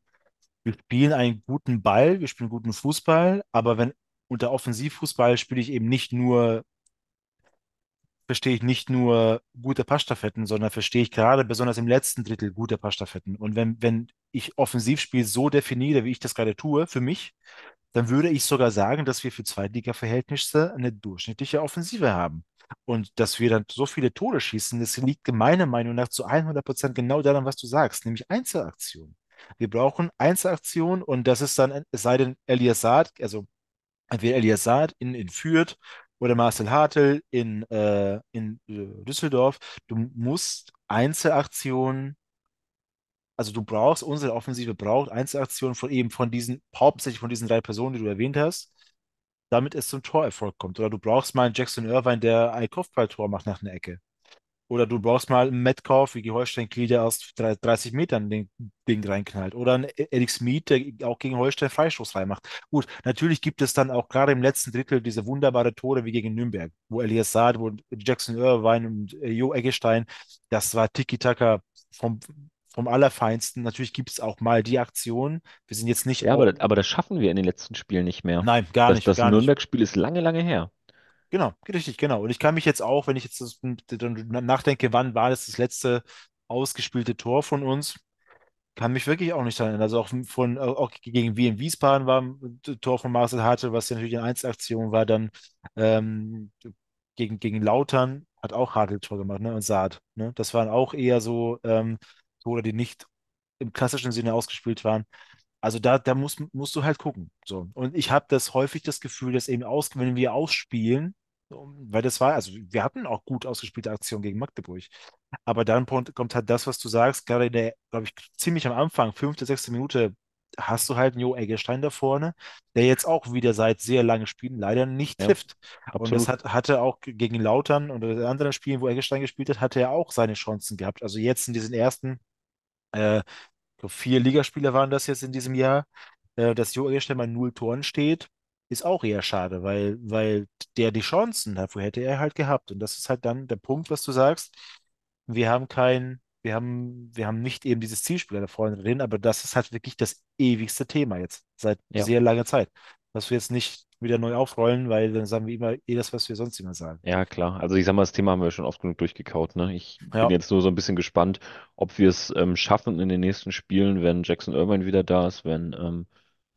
Wir spielen einen guten Ball, wir spielen guten Fußball, aber wenn unter Offensivfußball spiele ich eben nicht nur, verstehe ich nicht nur gute Passstaffetten, sondern verstehe ich gerade besonders im letzten Drittel gute Passstaffetten. Und wenn, wenn ich Offensivspiel so definiere, wie ich das gerade tue, für mich, dann würde ich sogar sagen, dass wir für Zweitliga-Verhältnisse eine durchschnittliche Offensive haben. Und dass wir dann so viele Tore schießen, das liegt meiner Meinung nach zu 100 Prozent genau daran, was du sagst, nämlich Einzelaktionen. Wir brauchen Einzelaktionen und das ist dann, es sei denn, Elias Saad, also entweder Elias Saad in, in Fürth oder Marcel Hartl in, äh, in äh, Düsseldorf. Du musst Einzelaktionen also du brauchst, unsere Offensive braucht Einzelaktionen von eben von diesen, hauptsächlich von diesen drei Personen, die du erwähnt hast, damit es zum Torerfolg kommt. Oder du brauchst mal einen Jackson Irvine, der ein Kopfballtor macht nach einer Ecke. Oder du brauchst mal einen Metcalf, wie die Holstein Kiel, der aus 30 Metern den Ding reinknallt. Oder einen Eric Smith, der auch gegen Holstein Freistoß reinmacht. Gut, natürlich gibt es dann auch gerade im letzten Drittel diese wunderbare Tore wie gegen Nürnberg, wo Elias Saad, wo Jackson Irvine und Jo Eggestein, das war Tiki-Taka vom, vom Allerfeinsten. Natürlich gibt es auch mal die Aktion. Wir sind jetzt nicht ja, aber, aber das schaffen wir in den letzten Spielen nicht mehr. Nein, gar Das, nicht, das. Nürnberg-Spiel ist lange, lange her. Genau, richtig, genau. Und ich kann mich jetzt auch, wenn ich jetzt das, nachdenke, wann war das das letzte ausgespielte Tor von uns, kann mich wirklich auch nicht daran erinnern. Also auch von, auch gegen Wien Wiesbaden war ein Tor von Marcel Hartl, was ja natürlich eine Einzelaktion war, dann ähm, gegen, gegen Lautern hat auch Hartl Tor gemacht, ne? Und Saad, ne? Das waren auch eher so ähm, Tore, die nicht im klassischen Sinne ausgespielt waren. Also da, da muss, musst du halt gucken. So. Und ich habe das häufig das Gefühl, dass eben aus, wenn wir ausspielen, weil das war, also wir hatten auch gut ausgespielte Aktionen gegen Magdeburg. Aber dann kommt halt das, was du sagst, gerade in der, glaube ich, ziemlich am Anfang, fünfte, sechste Minute, hast du halt einen Jo Eggestein da vorne, der jetzt auch wieder seit sehr langen Spielen leider nicht Ja, trifft. Und das absolut. hat, hatte auch gegen Lautern oder in anderen Spielen, wo Eggestein gespielt hat, hatte er auch seine Chancen gehabt. Also jetzt in diesen ersten äh, vier Ligaspieler waren das jetzt in diesem Jahr, äh, dass Jo Eggestein bei null Toren steht, ist auch eher schade, weil, weil der die Chancen dafür hätte er halt gehabt. Und das ist halt dann der Punkt, was du sagst. Wir haben kein, wir haben, wir haben nicht eben dieses Zielspieler da vorne drin, aber das ist halt wirklich das ewigste Thema jetzt, seit Ja. sehr langer Zeit. Was wir jetzt nicht wieder neu aufrollen, weil dann sagen wir immer eh das, was wir sonst immer sagen. Ja, klar. Also ich sag mal, das Thema haben wir schon oft genug durchgekaut, ne? Ich bin Ja, jetzt nur so ein bisschen gespannt, ob wir es ähm, schaffen in den nächsten Spielen, wenn Jackson Irvine wieder da ist, wenn ähm,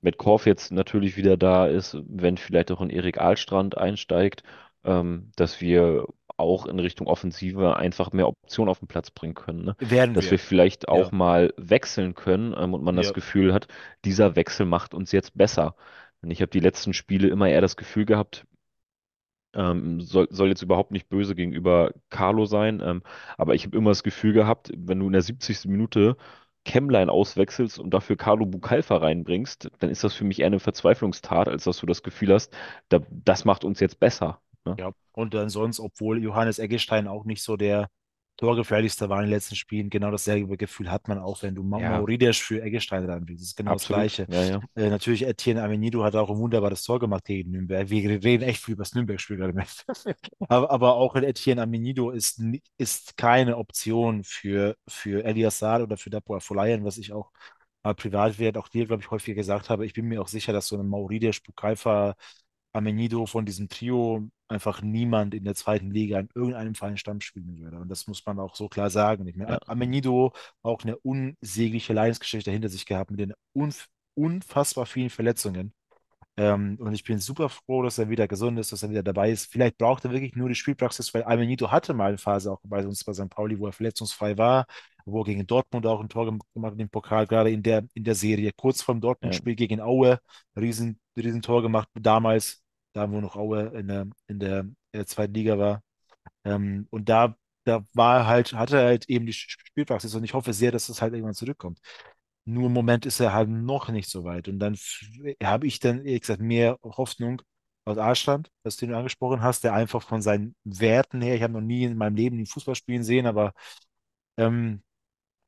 Matt Korf jetzt natürlich wieder da ist, wenn vielleicht auch ein Erik Ahlstrand einsteigt, ähm, dass wir auch in Richtung Offensive einfach mehr Optionen auf den Platz bringen können, ne? werden Dass wir. wir vielleicht Ja, auch mal wechseln können, ähm, und man das ja, Gefühl hat, dieser Wechsel macht uns jetzt besser. Und ich habe die letzten Spiele immer eher das Gefühl gehabt, ähm, soll, soll jetzt überhaupt nicht böse gegenüber Carlo sein, ähm, aber ich habe immer das Gefühl gehabt, wenn du in der 70. Minute Kemmlein auswechselst und dafür Carlo Bucalfa reinbringst, dann ist das für mich eher eine Verzweiflungstat, als dass du das Gefühl hast, da, das macht uns jetzt besser. Ne? ja. Und dann sonst, obwohl Johannes Eggestein auch nicht so der Torgefährlichste war in den letzten Spielen. Genau dasselbe Gefühl hat man auch, wenn du Ja, Maurides für Eggestein ranbringst. Das ist genau das absolut. Gleiche. Ja, ja. Äh, natürlich, Etienne Amenido hat auch ein wunderbares Tor gemacht gegen Nürnberg. Wir reden echt viel über das Nürnberg-Spiel gerade. aber, aber auch Etienne Amenido ist, ist keine Option für, für Elias Saad oder für Dapo Afolayan, was ich auch mal privat wert auch dir, glaube ich, häufiger gesagt habe. Ich bin mir auch sicher, dass so ein Maurides, Bukalfa, Amenido von diesem Trio einfach niemand in der zweiten Liga in irgendeinem Verein Stamm spielen würde. Und das muss man auch so klar sagen. Ich meine, Ja, Amenido auch eine unsägliche Leidensgeschichte hinter sich gehabt mit den unf unfassbar vielen Verletzungen. Ähm, und ich bin super froh, dass er wieder gesund ist, dass er wieder dabei ist. Vielleicht braucht er wirklich nur die Spielpraxis, weil Almenito hatte mal eine Phase auch bei uns bei St. Pauli, wo er verletzungsfrei war, wo er gegen Dortmund auch ein Tor gemacht hat im Pokal, gerade in der, in der Serie. Kurz vorm Ja. Dortmund-Spiel gegen Aue, riesen, riesen Tor gemacht, damals, da wo noch Aue in der, in der, in der zweiten Liga war. Ähm, und da, da war halt, hatte er halt eben die Spielpraxis und ich hoffe sehr, dass das halt irgendwann zurückkommt. Nur im Moment ist er halt noch nicht so weit. Und dann habe ich dann, ehrlich gesagt, mehr Hoffnung aus Arschland, das du angesprochen hast, der einfach von seinen Werten her, ich habe noch nie in meinem Leben ihn Fußball spielen sehen, aber ähm,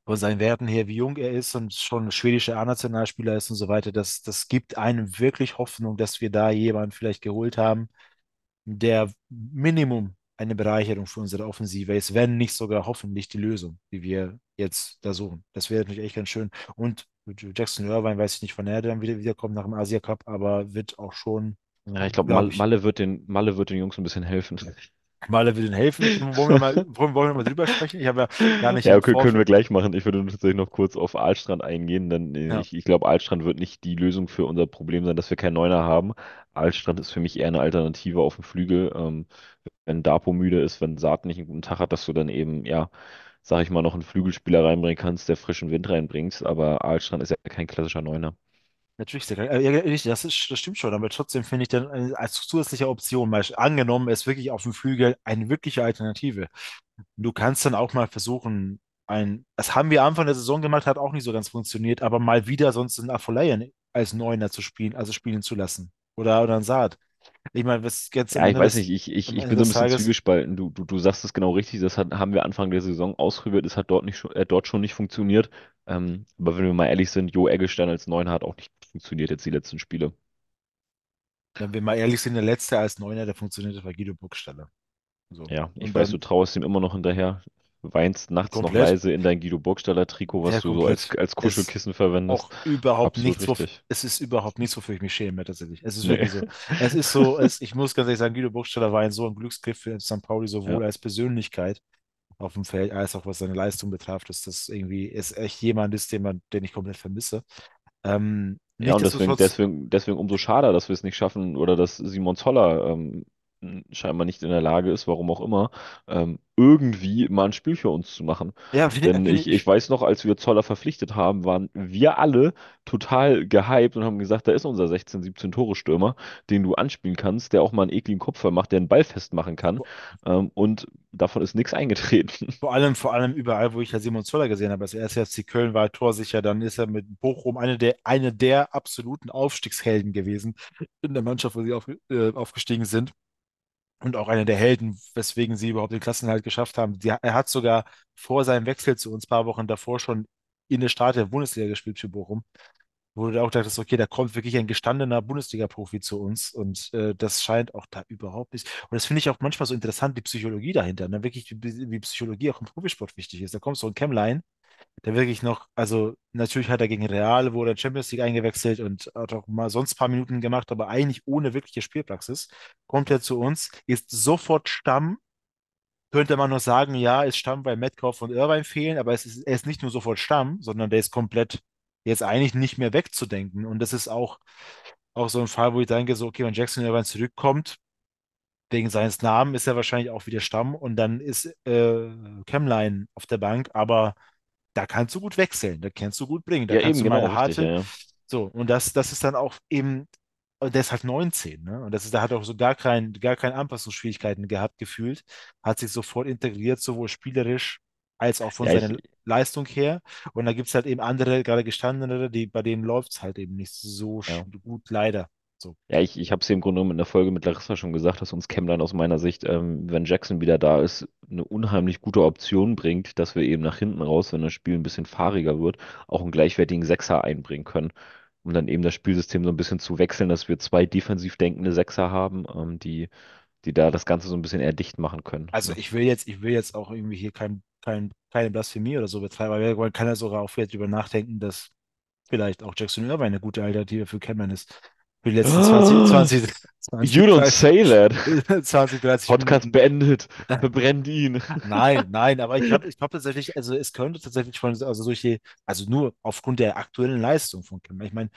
von seinen Werten her, wie jung er ist und schon schwedischer A-Nationalspieler ist und so weiter, das, das gibt einem wirklich Hoffnung, dass wir da jemanden vielleicht geholt haben, der Minimum eine Bereicherung für unsere Offensive ist, wenn nicht sogar hoffentlich die Lösung, die wir jetzt da suchen. Das wäre natürlich echt ganz schön. Und Jackson Irvine, weiß ich nicht, wann er dann wieder wiederkommt nach dem Asia Cup, aber wird auch schon, Ja, ich glaube, glaube Malle, Malle wird den, Malle wird den Jungs ein bisschen helfen. Maler will ihnen helfen. Wollen wir mal, wollen, wollen wir mal drüber sprechen? Ich habe ja gar nicht Ja, okay, können wir gleich machen. Ich würde tatsächlich noch kurz auf Aalstrand eingehen, denn äh, Ja, ich, ich glaube, Aalstrand wird nicht die Lösung für unser Problem sein, dass wir keinen Neuner haben. Aalstrand ist für mich eher eine Alternative auf dem Flügel. Ähm, wenn Dapo müde ist, wenn Saad nicht einen guten Tag hat, dass du dann eben, ja, sag ich mal, noch einen Flügelspieler reinbringen kannst, der frischen Wind reinbringt. Aber Aalstrand ist ja kein klassischer Neuner. Natürlich. Sehr geil. Äh, ja, richtig, das ist, das stimmt schon, aber trotzdem finde ich dann äh, als zusätzliche Option, mal angenommen, er ist wirklich auf dem Flügel eine wirkliche Alternative. Du kannst dann auch mal versuchen, ein, das haben wir Anfang der Saison gemacht, hat auch nicht so ganz funktioniert, aber mal wieder sonst einen Afolayan als Neuner zu spielen, also spielen zu lassen. Oder, oder ein Saad. Ich meine, was jetzt am Ja, ich Ende weiß des, nicht, ich, ich, am ich Ende bin so ein des bisschen Tages, zwiegespalten. Du, du, du sagst es genau richtig, das hat, haben wir Anfang der Saison ausprobiert, es hat dort nicht schon, äh, dort schon nicht funktioniert. Ähm, aber wenn wir mal ehrlich sind, Jo Eggestein als Neuner hat auch nicht funktioniert jetzt die letzten Spiele. wenn wir mal ehrlich sind, der letzte als Neuner, der funktioniert, war Guido Burgstaller. So. Ja, ich Und weiß, du dann trauerst ihm immer noch hinterher, weinst nachts noch komplett, leise in dein Guido Burgstaller Trikot, was du so als, als Kuschelkissen verwendest. auch überhaupt Absolut nichts, wo, es ist überhaupt nichts, wofür ich mich schäme, tatsächlich. Es ist Nee. wirklich so. Es ist so, es, ich muss ganz ehrlich sagen, Guido Burgstaller war ein so ein Glücksgriff für St. Pauli, Ja. sowohl als Persönlichkeit auf dem Feld, als auch was seine Leistung betraf, dass das irgendwie ist echt jemand ist, den man, den ich komplett vermisse. Ähm, Ja, und deswegen, deswegen, deswegen umso schade, dass wir es nicht schaffen oder dass Simon Zoller ähm, scheinbar nicht in der Lage ist, warum auch immer, ähm, irgendwie mal ein Spiel für uns zu machen. ja, Denn ich, ich weiß noch, als wir Zoller verpflichtet haben, waren wir alle total gehypt und haben gesagt, da ist unser 16, 17 Tore Stürmer, den du anspielen kannst, der auch mal einen ekligen Kopfball macht, der einen Ball festmachen kann. Ähm, und davon ist nichts eingetreten. vor allem, vor allem überall, wo ich ja Simon Zoller gesehen habe, als erst jetzt die Köln war torsicher, dann ist er mit Bochum eine der, eine der absoluten Aufstiegshelden gewesen in der Mannschaft, wo sie auf, äh, aufgestiegen sind. Und auch einer der Helden, weswegen sie überhaupt den Klassenerhalt geschafft haben. Die, er hat sogar vor seinem Wechsel zu uns, ein paar Wochen davor, schon in der Start der Bundesliga gespielt für Bochum, wo du auch dachtest, okay, da kommt wirklich ein gestandener Bundesliga-Profi zu uns und äh, das scheint auch da überhaupt nicht. Und das finde ich auch manchmal so interessant, die Psychologie dahinter, ne? Wirklich, wie, wie Psychologie auch im Profisport wichtig ist. Da kommt so ein Kämmlein, der wirklich noch, also natürlich hat er gegen Real, wurde in Champions League eingewechselt und hat auch mal sonst ein paar Minuten gemacht, aber eigentlich ohne wirkliche Spielpraxis. Kommt er zu uns, ist sofort Stamm. Könnte man noch sagen, ja, ist Stamm, weil Metcalf und Irvine fehlen, aber es ist, er ist nicht nur sofort Stamm, sondern der ist komplett jetzt eigentlich nicht mehr wegzudenken. Und das ist auch, auch so ein Fall, wo ich denke, so, okay, wenn Jackson Irvine zurückkommt, wegen seines Namens ist er wahrscheinlich auch wieder Stamm und dann ist äh, Camline auf der Bank, aber da kannst du gut wechseln, da kannst du gut bringen, da Ja, kannst eben, du mal genau, eine richtig, harte, so, und das, das ist dann auch eben, und der ist halt 19, ne? Und das ist, der hat auch so gar kein, gar keine Anpassungsschwierigkeiten gehabt, gefühlt, hat sich sofort integriert, sowohl spielerisch als auch von Ja, ich, seiner Leistung her. Und da gibt es halt eben andere, gerade gestandenere, die, bei denen läuft es halt eben nicht so ja. gut, leider. So. Ja, ich, ich habe es im Grunde genommen in der Folge mit Larissa schon gesagt, dass uns Camline aus meiner Sicht, ähm, wenn Jackson wieder da ist, eine unheimlich gute Option bringt, dass wir eben nach hinten raus, wenn das Spiel ein bisschen fahriger wird, auch einen gleichwertigen Sechser einbringen können, um dann eben das Spielsystem so ein bisschen zu wechseln, dass wir zwei defensiv denkende Sechser haben, ähm, die, die da das Ganze so ein bisschen eher dicht machen können. Also ich will jetzt, ich will jetzt auch irgendwie hier kein, kein, keine Blasphemie oder so betreiben, aber man kann ja sogar auch vielleicht drüber nachdenken, dass vielleicht auch Jackson Irvine eine gute Alternative für Cameron ist. Für die letzten 20, 20, 20, You don't 30, say that. 20, 30 Podcast Minuten. beendet. Verbrennt ihn. Nein, nein, aber ich glaube ich glaub tatsächlich, also es könnte tatsächlich von, also solche, also nur aufgrund der aktuellen Leistung von Cameron. Ich meine,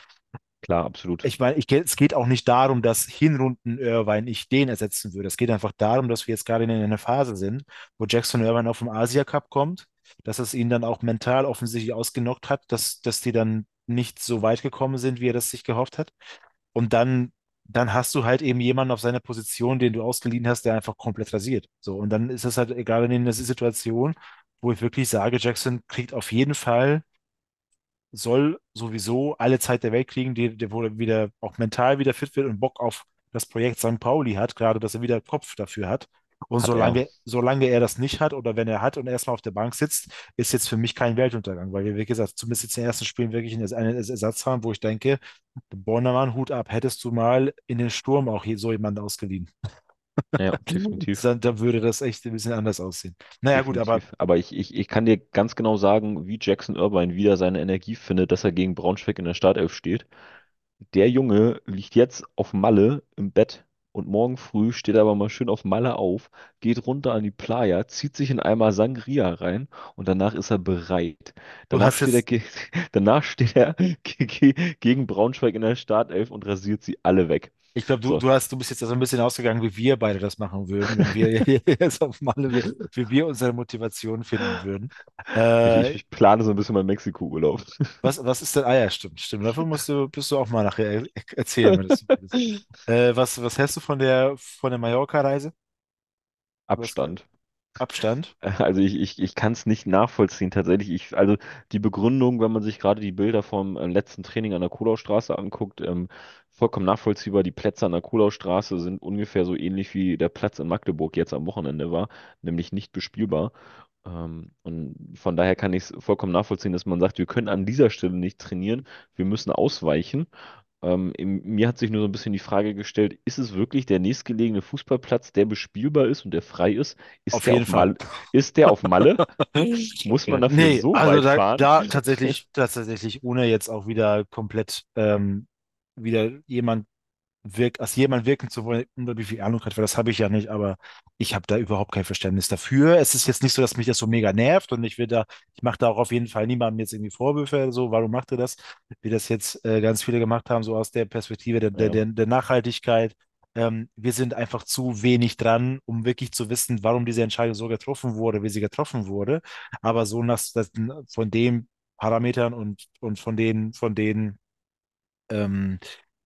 Klar, absolut. Ich meine, ich, es geht auch nicht darum, dass Hinrunden Irvine ich den ersetzen würde. Es geht einfach darum, dass wir jetzt gerade in einer Phase sind, wo Jackson Irvine auf dem Asia Cup kommt, dass es ihn dann auch mental offensichtlich ausgenockt hat, dass, dass die dann nicht so weit gekommen sind, wie er das sich gehofft hat. Und dann, dann hast du halt eben jemanden auf seiner Position, den du ausgeliehen hast, der einfach komplett rasiert. So, und dann ist es halt gerade in einer Situation, wo ich wirklich sage, Jackson kriegt auf jeden Fall soll sowieso alle Zeit der Welt kriegen, die, der, wo er wieder auch mental wieder fit wird und Bock auf das Projekt St. Pauli hat, gerade dass er wieder Kopf dafür hat. Und Hat er. solange, solange er das nicht hat oder wenn er hat und erstmal auf der Bank sitzt, ist jetzt für mich kein Weltuntergang, weil wir, wie gesagt, zumindest jetzt in den ersten Spielen wirklich einen, Ersatz haben, wo ich denke, Bornemann, Hut ab, hättest du mal in den Sturm auch hier so jemanden ausgeliehen. Ja, definitiv. Dann, dann würde das echt ein bisschen anders aussehen. Naja, gut, aber Definitiv. Aber ich, ich, ich kann dir ganz genau sagen, wie Jackson Irvine wieder seine Energie findet, dass er gegen Braunschweig in der Startelf steht. Der Junge liegt jetzt auf Malle im Bett und morgen früh steht er aber mal schön auf Malle auf, geht runter an die Playa, zieht sich in einmal Sangria rein und danach ist er bereit. Danach steht er, ge danach steht er ge ge gegen Braunschweig in der Startelf und rasiert sie alle weg. Ich glaube, du, So, du hast, du bist jetzt also ein bisschen ausgegangen, wie wir beide das machen würden, wenn wir jetzt auf Malle, wie, wie wir unsere Motivation finden würden. ich, ich, Äh, ich plane so ein bisschen meinen Mexiko-Urlaub. was, was ist denn? Ah ja, stimmt, stimmt. Dafür musst du, bist du auch mal nachher er erzählen. Äh, was, was hältst du von der von der Mallorca-Reise? Abstand. Abstand? Also ich, ich, ich kann es nicht nachvollziehen tatsächlich. Ich, also die Begründung, wenn man sich gerade die Bilder vom äh, letzten Training an der Kulaustraße anguckt, ähm, vollkommen nachvollziehbar. Die Plätze an der Kulaustraße sind ungefähr so ähnlich wie der Platz in Magdeburg jetzt am Wochenende war, nämlich nicht bespielbar. Ähm, und von daher kann ich es vollkommen nachvollziehen, dass man sagt, wir können an dieser Stelle nicht trainieren, wir müssen ausweichen. Ähm, im, mir hat sich nur so ein bisschen die Frage gestellt, ist es wirklich der nächstgelegene Fußballplatz, der bespielbar ist und der frei ist? Ist Auf der jeden auf Fall. Mal, ist der auf Malle? Muss man dafür Nee, so also weit da, fahren? da tatsächlich, tatsächlich, ohne jetzt auch wieder komplett ähm, wieder jemand wirkt, als jemand wirken zu wollen, unglaublich viel Ahnung hat, weil das habe ich ja nicht, aber ich habe da überhaupt kein Verständnis dafür. Es ist jetzt nicht so, dass mich das so mega nervt und ich will da, ich mache da auch auf jeden Fall niemandem jetzt irgendwie Vorwürfe, so, warum macht ihr das? Wie das jetzt äh, ganz viele gemacht haben, so aus der Perspektive der, der, der, der Nachhaltigkeit. Ähm, wir sind einfach zu wenig dran, um wirklich zu wissen, warum diese Entscheidung so getroffen wurde, wie sie getroffen wurde. Aber so nach, von den Parametern und, und von den, von den ähm,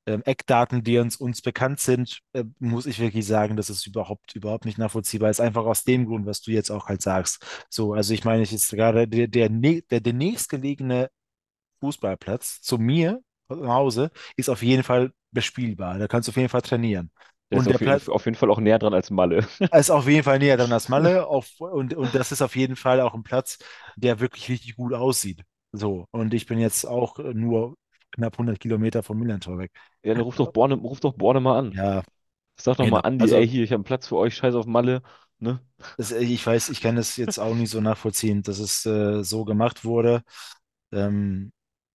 Eckdaten, die uns, uns bekannt sind, äh, muss ich wirklich sagen, dass es überhaupt, überhaupt nicht nachvollziehbar ist. Einfach aus dem Grund, was du jetzt auch halt sagst. So, also ich meine, ich jetzt gerade der, der, der, der nächstgelegene Fußballplatz zu mir zu Hause ist auf jeden Fall bespielbar. Da kannst du auf jeden Fall trainieren. der ist Und der auf Platz auf jeden Fall auch näher dran als Malle. ist auf jeden Fall näher dran als Malle. Auf, und, und das ist auf jeden Fall auch ein Platz, der wirklich richtig gut aussieht. So, und ich bin jetzt auch nur knapp 100 Kilometer vom Millantor weg. Ja, dann ruf doch Borne, ruf doch Borne mal an. Ja, Sag doch mal genau. Andi, Also ey, hier, ich habe einen Platz für euch, scheiß auf Malle. Ne? Das, äh, ich weiß, ich kann das jetzt auch nicht so nachvollziehen, dass es äh, so gemacht wurde. Ähm,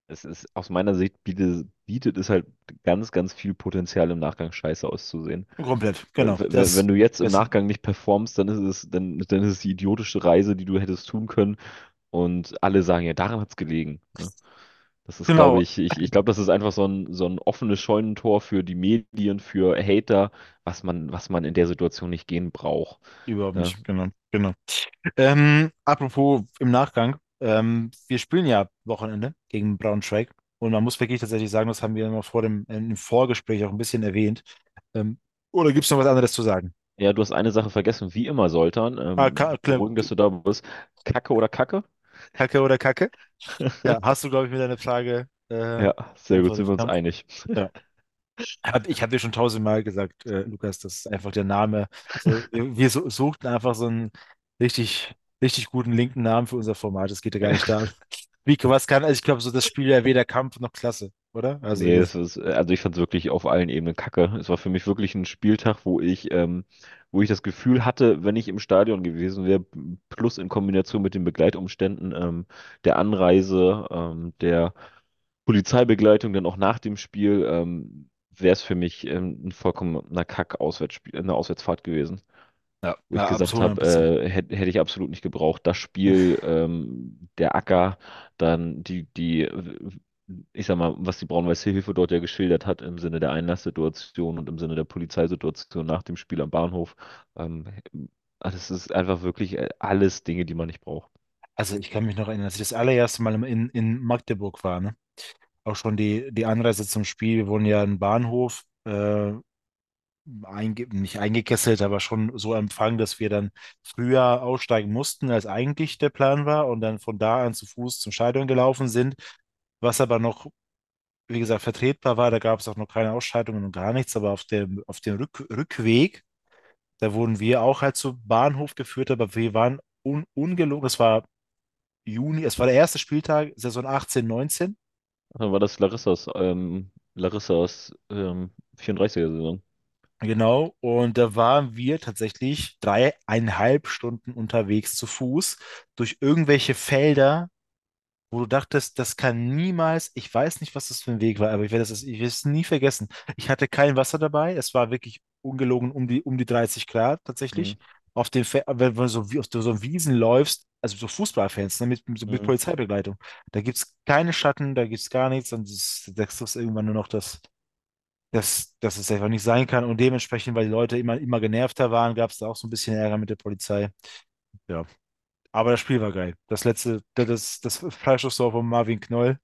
Es ist, aus meiner Sicht bietet, bietet es halt ganz, ganz viel Potenzial im Nachgang scheiße auszusehen. komplett, genau. Wenn Das du jetzt im Nachgang nicht performst, dann ist es, dann, dann ist es die idiotische Reise, die du hättest tun können. Und alle sagen, ja, daran hat es gelegen. Ne? Das ist, glaube genau ich, ich, ich glaube, das ist einfach so ein, so ein offenes Scheunentor für die Medien, für Hater, was man, was man in der Situation nicht gehen braucht. überhaupt Ja, nicht, genau, genau. Ähm, apropos im Nachgang, ähm, wir spielen ja Wochenende gegen Braunschweig und man muss wirklich tatsächlich sagen, das haben wir immer vor dem im Vorgespräch auch ein bisschen erwähnt. Ähm, oder gibt es noch was anderes zu sagen? ja, du hast eine Sache vergessen, wie immer, Soltan. Ah, Ähm, Kle- beruhigend, dass du da bist. Kacke oder Kacke? Kacke oder Kacke? Ja, hast du, glaube ich, mir deine Frage äh, Ja, sehr gut, sind beantwortet. wir uns Kampf? einig. Ja. Hab, ich habe dir schon tausendmal gesagt, äh, Lukas, das ist einfach der Name. So, wir wir su- suchten einfach so einen richtig, richtig guten linken Namen für unser Format. Es geht ja gar nicht da. Wie, was kann, also ich glaube, so das Spiel ja weder Kampf noch Klasse, oder? Also Nee, das, es ist, also ich fand es wirklich auf allen Ebenen kacke. Es war für mich wirklich ein Spieltag, wo ich, ähm, wo ich das Gefühl hatte, wenn ich im Stadion gewesen wäre, plus in Kombination mit den Begleitumständen, ähm, der Anreise, ähm, der Polizeibegleitung dann auch nach dem Spiel, ähm, wäre es für mich ähm, ein vollkommener Kack-Auswärtsspiel, eine Auswärtsfahrt gewesen. ja, Wo ich ja, gesagt habe, 100%. äh, hätte hätte ich absolut nicht gebraucht. Das Spiel, ähm, der Acker, dann die, die ich sag mal, was die Braun-Weiße Hilfe dort ja geschildert hat im Sinne der Einlasssituation und im Sinne der Polizeisituation nach dem Spiel am Bahnhof. Ähm, das ist einfach wirklich äh, alles Dinge, die man nicht braucht. Also ich kann mich noch erinnern, als ich das allererste Mal in, in Magdeburg war, ne? Auch schon die, die Anreise zum Spiel. Wir wurden ja im Bahnhof äh, einge nicht eingekesselt, aber schon so empfangen, dass wir dann früher aussteigen mussten, als eigentlich der Plan war und dann von da an zu Fuß zum Stadion gelaufen sind, was aber noch, wie gesagt, vertretbar war. Da gab es auch noch keine Ausschreitungen und gar nichts, aber auf dem, auf dem Rück Rückweg, da wurden wir auch halt zum Bahnhof geführt, aber wir waren un ungelogen, es war Juni, es war der erste Spieltag, Saison 18, 19. Dann war das Larissas, ähm, Larissas ähm, 34er-Saison. Genau, und da waren wir tatsächlich dreieinhalb Stunden unterwegs zu Fuß durch irgendwelche Felder, wo du dachtest, das kann niemals, ich weiß nicht, was das für ein Weg war, aber ich werde es, ich werde es nie vergessen. Ich hatte kein Wasser dabei, es war wirklich ungelogen um die, um die 30 Grad Mhm. tatsächlich. Auf den, Fe wenn du so, wie- auf so Wiesen läufst, also so Fußballfans, ne, mit, so mit Mhm. Polizeibegleitung, da gibt es keine Schatten, da gibt es gar nichts und das, das ist irgendwann nur noch das dass, dass es einfach nicht sein kann. Und dementsprechend, weil die Leute immer, immer genervter waren, gab es da auch so ein bisschen Ärger mit der Polizei. Ja, aber das Spiel war geil. Das letzte, das, das Freistoßtor von Marvin Knoll,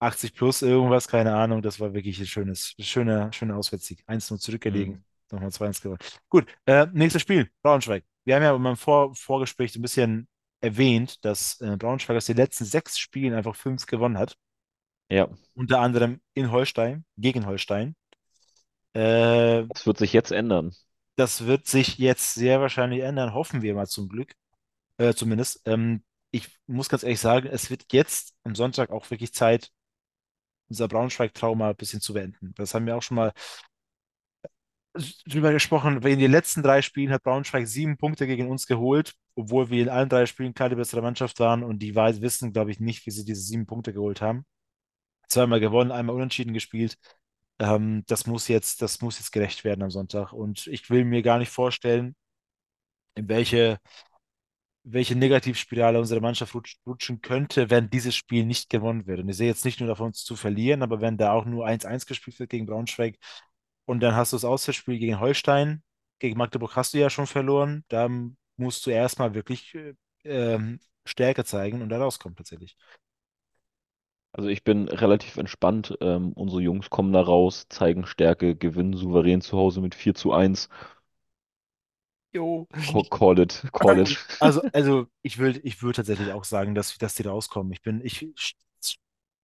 80 plus irgendwas, keine Ahnung, das war wirklich ein schönes, schöner, schöner Auswärtssieg. 1-0 zurückgelegen, Mhm. nochmal 2-1 gewonnen. Gut, äh, nächstes Spiel, Braunschweig. Wir haben ja in meinem Vor Vorgespräch ein bisschen erwähnt, dass äh, Braunschweig aus den letzten sechs Spielen einfach fünf gewonnen hat. Ja, Unter anderem in Holstein, gegen Holstein. Äh, das wird sich jetzt ändern. Das wird sich jetzt sehr wahrscheinlich ändern, hoffen wir mal zum Glück, äh, zumindest. Ähm, ich muss ganz ehrlich sagen, es wird jetzt am Sonntag auch wirklich Zeit, unser Braunschweig-Trauma ein bisschen zu beenden. Das haben wir auch schon mal drüber gesprochen. In den letzten drei Spielen hat Braunschweig sieben Punkte gegen uns geholt, obwohl wir in allen drei Spielen die bessere Mannschaft waren und die wissen, glaube ich, nicht, wie sie diese sieben Punkte geholt haben. Zweimal gewonnen, einmal unentschieden gespielt. Ähm, das muss jetzt, das muss jetzt gerecht werden am Sonntag. Und ich will mir gar nicht vorstellen, in welche welche Negativspirale unsere Mannschaft rutsch, rutschen könnte, wenn dieses Spiel nicht gewonnen wird. Und ich sehe jetzt nicht nur davon zu verlieren, aber wenn da auch nur 1-1 gespielt wird gegen Braunschweig und dann hast du das Auswärtsspiel gegen Holstein, gegen Magdeburg hast du ja schon verloren, da musst du erstmal wirklich äh, ähm, Stärke zeigen und da rauskommen tatsächlich. Also ich bin relativ entspannt. Ähm, unsere Jungs kommen da raus, zeigen Stärke, gewinnen souverän zu Hause mit 4 zu 1. Jo. Call, it, call it. Also, also ich will, ich würde tatsächlich auch sagen, dass, dass die rauskommen. Ich bin, ich sch-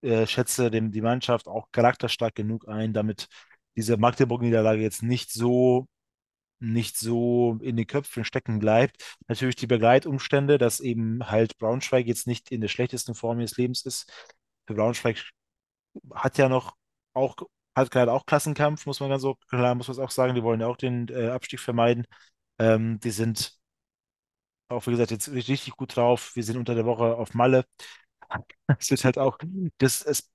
äh, schätze dem, die Mannschaft auch charakterstark genug ein, damit diese Magdeburg-Niederlage jetzt nicht so, nicht so in den Köpfen stecken bleibt. Natürlich die Begleitumstände, dass eben halt Braunschweig jetzt nicht in der schlechtesten Form ihres Lebens ist. Für Braunschweig hat ja noch auch, hat gerade auch Klassenkampf, muss man ganz so klar, muss man es auch sagen. Die wollen ja auch den äh, Abstieg vermeiden. Ähm, die sind auch, wie gesagt, jetzt richtig gut drauf. Wir sind unter der Woche auf Malle. Es wird halt auch, das ist,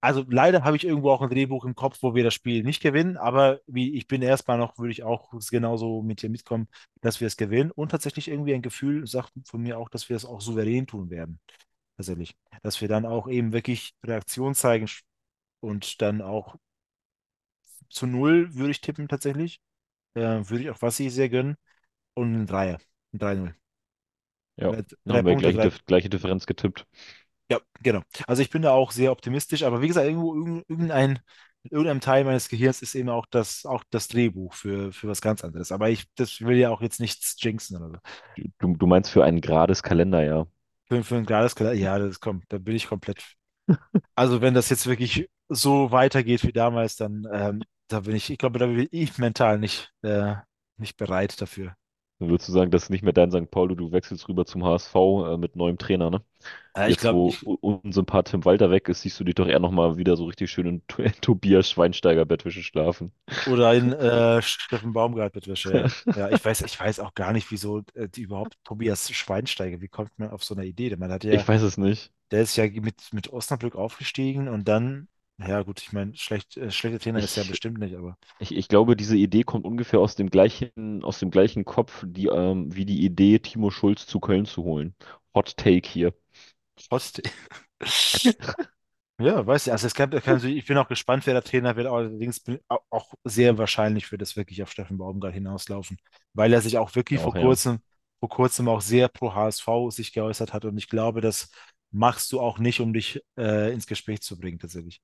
also leider habe ich irgendwo auch ein Drehbuch im Kopf, wo wir das Spiel nicht gewinnen, aber wie ich bin erstmal noch, würde ich auch genauso mit dir mitkommen, dass wir es gewinnen und tatsächlich irgendwie ein Gefühl sagt von mir auch, dass wir es auch souverän tun werden. Tatsächlich. Dass wir dann auch eben wirklich Reaktion zeigen und dann auch zu null würde ich tippen tatsächlich. Äh, würde ich auch Wassi sehr gönnen. Und ein Dreier. Ein 3-0. Ja, Drei, haben wir Punkte, gleiche, drei, gleiche Differenz getippt. Ja, genau. Also ich bin da auch sehr optimistisch, aber wie gesagt, irgendwo irgend- irgendein, in irgendeinem Teil meines Gehirns ist eben auch das, auch das Drehbuch für, für was ganz anderes. Aber ich, das will ja auch jetzt nichts jinxen oder so. Du, du meinst für ein gerades Kalenderjahr. Für, für ein gerades Kala- ja, das kommt, da bin ich komplett. Also wenn das jetzt wirklich so weitergeht wie damals, dann ähm, da bin ich, ich glaube, da bin ich mental nicht, äh, nicht bereit dafür. Dann würdest du sagen, das ist nicht mehr dein St. Pauli, du wechselst rüber zum HSV äh, mit neuem Trainer, ne? Äh, ich Jetzt, glaube, wo ich, unser Part Tim Walter weg ist, siehst du dich doch eher nochmal wieder so richtig schön in To- Tobias Schweinsteiger Bettwäsche schlafen. oder in äh, Steffen Baumgart Bettwäsche, ja. Ja, ich weiß, ich weiß auch gar nicht, wieso äh, die überhaupt Tobias Schweinsteiger, wie kommt man auf so eine Idee? Man hat ja Ich weiß es nicht. Der ist ja mit, mit Osnabrück aufgestiegen und dann, ja gut, ich meine, schlecht, äh, schlechter Trainer ist er Ich, bestimmt nicht, aber ich, ich glaube, diese Idee kommt ungefähr aus dem gleichen, aus dem gleichen Kopf, die, ähm, wie die Idee, Timo Schulz zu Köln zu holen. Hot Take hier. trotzdem. Ja, weiß ich. Also es kann, natürlich- ich bin auch gespannt, wer der Trainer wird, allerdings auch sehr wahrscheinlich wird es wirklich auf Steffen Baumgart hinauslaufen, weil er sich auch wirklich vor Auch, ja. kurzem, vor kurzem auch sehr pro HSV sich geäußert hat und ich glaube, das machst du auch nicht, um dich äh, ins Gespräch zu bringen, tatsächlich.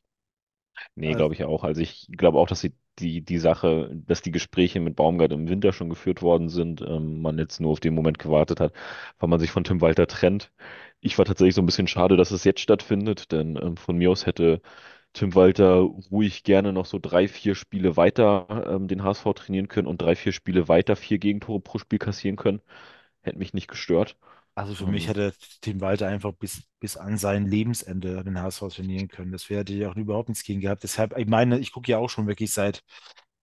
Nee, Also, glaube ich auch. Also ich glaube auch, dass die, die, die Sache, dass die Gespräche mit Baumgart im Winter schon geführt worden sind, ähm, man jetzt nur auf den Moment gewartet hat, weil man sich von Tim Walter trennt. Ich war tatsächlich so ein bisschen schade, dass es jetzt stattfindet, denn ähm, von mir aus hätte Tim Walter ruhig gerne noch so drei, vier Spiele weiter ähm, den HSV trainieren können und drei, vier Spiele weiter vier Gegentore pro Spiel kassieren können. Hätte mich nicht gestört. Also für mich Ähm, hätte Tim Walter einfach bis, bis an sein Lebensende den HSV trainieren können. Das wäre hätte ich auch überhaupt nichts gegen gehabt. Deshalb, ich meine, ich gucke ja auch schon wirklich seit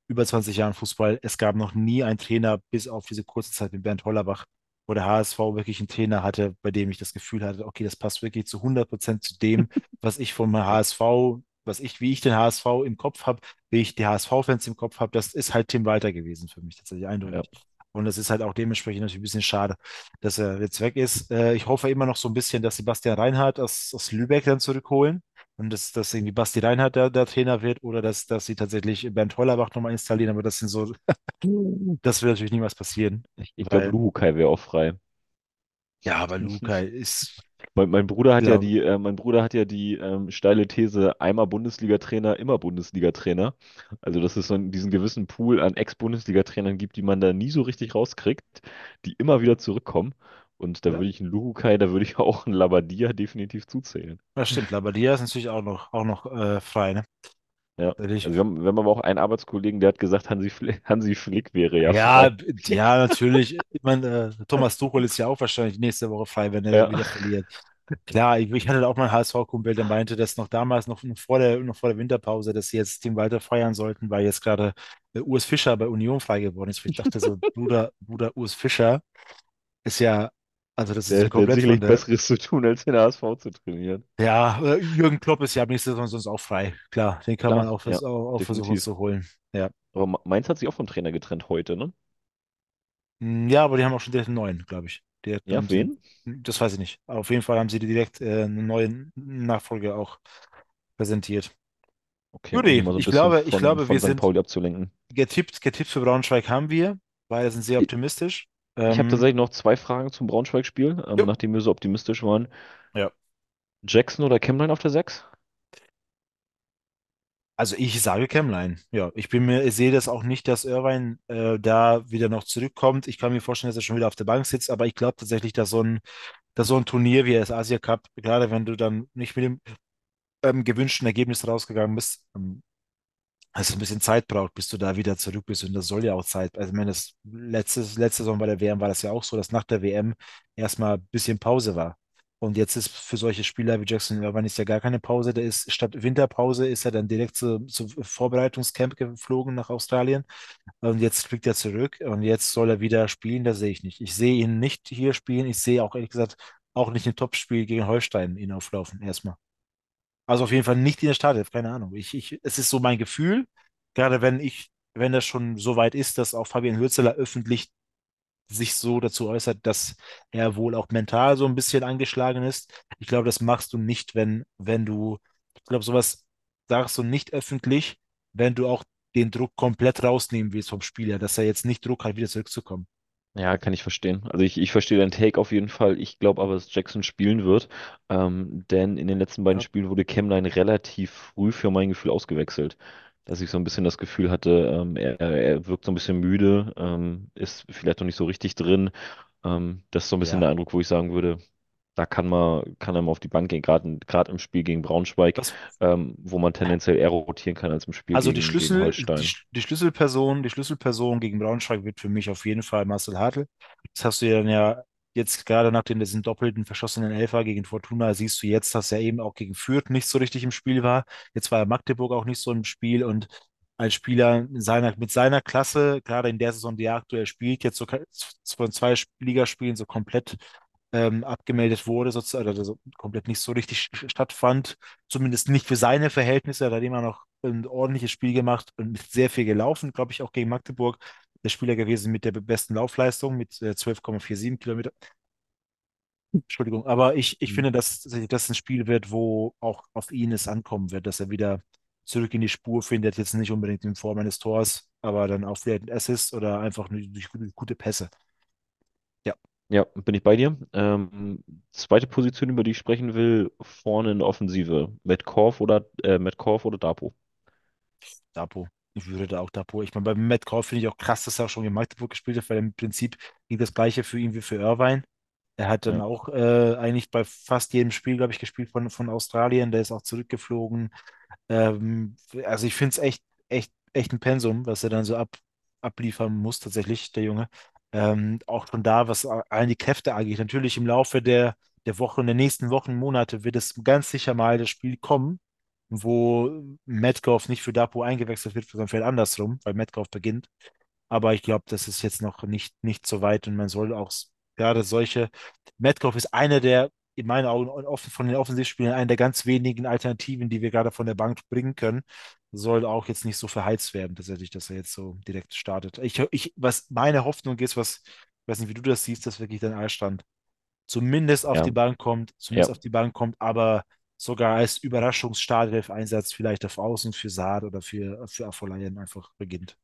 über 20 Jahren Fußball. Es gab noch nie einen Trainer, bis auf diese kurze Zeit mit Bernd Hollerbach, wo der HSV wirklich einen Trainer hatte, bei dem ich das Gefühl hatte, okay, das passt wirklich zu 100 Prozent zu dem, was ich vom HSV, was ich, wie ich den HSV im Kopf habe, wie ich die HSV-Fans im Kopf habe, das ist halt Tim Walter gewesen für mich, tatsächlich ja. Und das ist halt auch dementsprechend natürlich ein bisschen schade, dass er jetzt weg ist. Äh, ich hoffe immer noch so ein bisschen, dass Sebastian Reinhardt aus, aus Lübeck dann zurückholen und dass, dass irgendwie Basti Reinhardt der, der Trainer wird oder dass, dass sie tatsächlich Bernd Hollerbach nochmal installieren, aber das sind so, das wird natürlich niemals passieren, Ich, ich glaube, Luhukai wäre auch frei. ja, aber Lukai ist, Mein, mein Bruder hat ja glaube die, äh, mein Bruder hat ja die ähm, steile These, einmal Bundesliga-Trainer, immer Bundesliga-Trainer. Also, dass es so einen- diesen gewissen Pool an Ex-Bundesliga-Trainern gibt, die man da nie so richtig rauskriegt, die immer wieder zurückkommen. Und da ja, würde ich einen Luhukai, da würde ich auch einen Labbadia definitiv zuzählen. das stimmt, Labadia ist natürlich auch noch, auch noch äh, frei, ne? Ja. Also wir haben, wir haben aber auch einen Arbeitskollegen, der hat gesagt, Hansi Flick, Hansi Flick wäre ja Ja, frei. ja, natürlich. Ich meine, äh, Thomas Tuchel ist ja auch wahrscheinlich nächste Woche frei, wenn er Ja, wieder verliert. Klar, ich, ich hatte auch mal einen HSV-Kumpel, der meinte, dass noch damals, noch vor der, noch vor der Winterpause, dass sie jetzt Team weiter feiern sollten, weil jetzt gerade äh, Urs Fischer bei Union frei geworden ist. Ich dachte so, Bruder, Bruder Urs Fischer ist ja, also das ist ja der, hat komplett sicherlich der, Besseres zu tun, als den HSV zu trainieren. ja, äh, Jürgen Klopp ist ja ab nächster Saison sonst auch frei. Klar, den kann man Klar, auch, ja, auch, auch versuchen zu holen. Ja. Aber Ma- Mainz hat sich auch vom Trainer getrennt heute, ne? Mm, Ja, aber die haben auch schon direkt einen neuen, glaube ich. Direkt Ja, wen? das weiß ich nicht. Aber auf jeden Fall haben sie direkt äh, einen neuen Nachfolger auch präsentiert. Okay, Judy, so ich glaube, ich von, glaube, wir von St. sind Pauli abzulenken. getippt, getippt für Braunschweig haben wir. Beide sind sehr Ich, optimistisch. ich habe Ähm, tatsächlich noch zwei Fragen zum Braunschweig-Spiel, ähm, nachdem wir so optimistisch waren. Ja. Jackson oder Kemlein auf der 6? Also ich sage Kemlein. Ja, ich bin mir, ich sehe das auch nicht, dass Irvine äh, da wieder noch zurückkommt. Ich kann mir vorstellen, dass er schon wieder auf der Bank sitzt, aber ich glaube tatsächlich, dass so ein, dass so ein Turnier wie das Asia Cup, gerade wenn du dann nicht mit dem ähm, gewünschten Ergebnis rausgegangen bist, ähm, dass es ein bisschen Zeit braucht, bis du da wieder zurück bist. Und das soll ja auch Zeit. Also, ich meine, das letzte, letzte Saison bei der WM war das ja auch so, dass nach der WM erstmal ein bisschen Pause war. Und jetzt ist für solche Spieler wie Jackson Irvine ist ja gar keine Pause. Der ist statt Winterpause ist er dann direkt zu, zu Vorbereitungscamp geflogen nach Australien. Und jetzt fliegt er zurück und jetzt soll er wieder spielen. Das sehe ich nicht. Ich sehe ihn nicht hier spielen. Ich sehe auch ehrlich gesagt auch nicht ein Topspiel gegen Holstein ihn auflaufen erstmal. Also auf jeden Fall nicht in der Startelf, keine Ahnung. Ich, ich, es ist so mein Gefühl, gerade wenn ich, wenn das schon so weit ist, dass auch Fabian Hürzeler öffentlich sich so dazu äußert, dass er wohl auch mental so ein bisschen angeschlagen ist. Ich glaube, das machst du nicht, wenn, wenn du, ich glaube, sowas sagst du nicht öffentlich, wenn du auch den Druck komplett rausnehmen willst vom Spieler, dass er jetzt nicht Druck hat, wieder zurückzukommen. Ja, kann ich verstehen. Also ich, ich verstehe deinen Take auf jeden Fall. Ich glaube aber, dass Jackson spielen wird, ähm, denn in den letzten beiden Ja. Spielen wurde Kemlein relativ früh für mein Gefühl ausgewechselt. Dass ich so ein bisschen das Gefühl hatte, ähm, er, er wirkt so ein bisschen müde, ähm, ist vielleicht noch nicht so richtig drin. Ähm, das ist so ein bisschen Ja. der Eindruck, wo ich sagen würde, da kann man, kann mal auf die Bank gehen, gerade im Spiel gegen Braunschweig, Das, ähm, wo man tendenziell eher rotieren kann als im Spiel Also die gegen, gegen Schlüssel, die, Holstein. Sch- die Schlüsselperson, die Schlüsselperson gegen Braunschweig wird für mich auf jeden Fall Marcel Hartl. Das hast du ja dann ja jetzt gerade nach dem diesen doppelten verschossenen Elfer gegen Fortuna, siehst du jetzt, dass er eben auch gegen Fürth nicht so richtig im Spiel war. Jetzt war er Magdeburg auch nicht so im Spiel und als Spieler in seiner, mit seiner Klasse, gerade in der Saison, die er aktuell spielt, jetzt so von zwei Ligaspielen so komplett ähm, abgemeldet wurde, sozusagen, oder so komplett nicht so richtig stattfand zumindest nicht für seine Verhältnisse. Er hat immer noch ein ordentliches Spiel gemacht und ist sehr viel gelaufen, glaube ich, auch gegen Magdeburg. Der Spieler gewesen mit der besten Laufleistung mit äh, 12,47 Kilometer. Entschuldigung, aber ich, ich Mhm. finde, dass tatsächlich das ein Spiel wird, wo auch auf ihn es ankommen wird, dass er wieder zurück in die Spur findet. Jetzt nicht unbedingt in Form eines Tors, aber dann auch vielleicht ein Assist oder einfach nur durch gute Pässe. Ja, bin ich bei dir. Ähm, zweite Position, über die ich sprechen will, vorne in der Offensive. Metcalf oder äh, Metcalf oder Dapo? Dapo. Ich würde da auch Dapo. Ich meine, bei Metcalf finde ich auch krass, dass er auch schon in Magdeburg gespielt hat, weil im Prinzip ging das Gleiche für ihn wie für Irvine. Er hat dann Ja, auch äh, eigentlich bei fast jedem Spiel, glaube ich, gespielt von, von Australien. Der ist auch zurückgeflogen. Ähm, also ich finde es echt, echt, echt ein Pensum, was er dann so ab, abliefern muss, tatsächlich, der Junge. Ähm, auch schon da, was die Kräfte angeht. Natürlich im Laufe der, der Woche, der nächsten Wochen, Monate wird es ganz sicher mal das Spiel kommen, wo Metcalf nicht für Dapo eingewechselt wird, sondern vielleicht andersrum, weil Metcalf beginnt. Aber ich glaube, das ist jetzt noch nicht, nicht so weit und man soll auch gerade solche. Metcalf ist einer der, in meinen Augen, von den Offensivspielern, einer der ganz wenigen Alternativen, die wir gerade von der Bank bringen können. Soll auch jetzt nicht so verheizt werden, tatsächlich, dass er jetzt so direkt startet. Ich, ich, was meine Hoffnung ist, was, ich weiß nicht, wie du das siehst, dass wirklich dein Allstand zumindest auf die ja, Bank kommt, zumindest ja. auf die Bank kommt, aber sogar als Überraschungsstartelf-Einsatz vielleicht auf Außen für Saad oder für, für Afolayan einfach beginnt.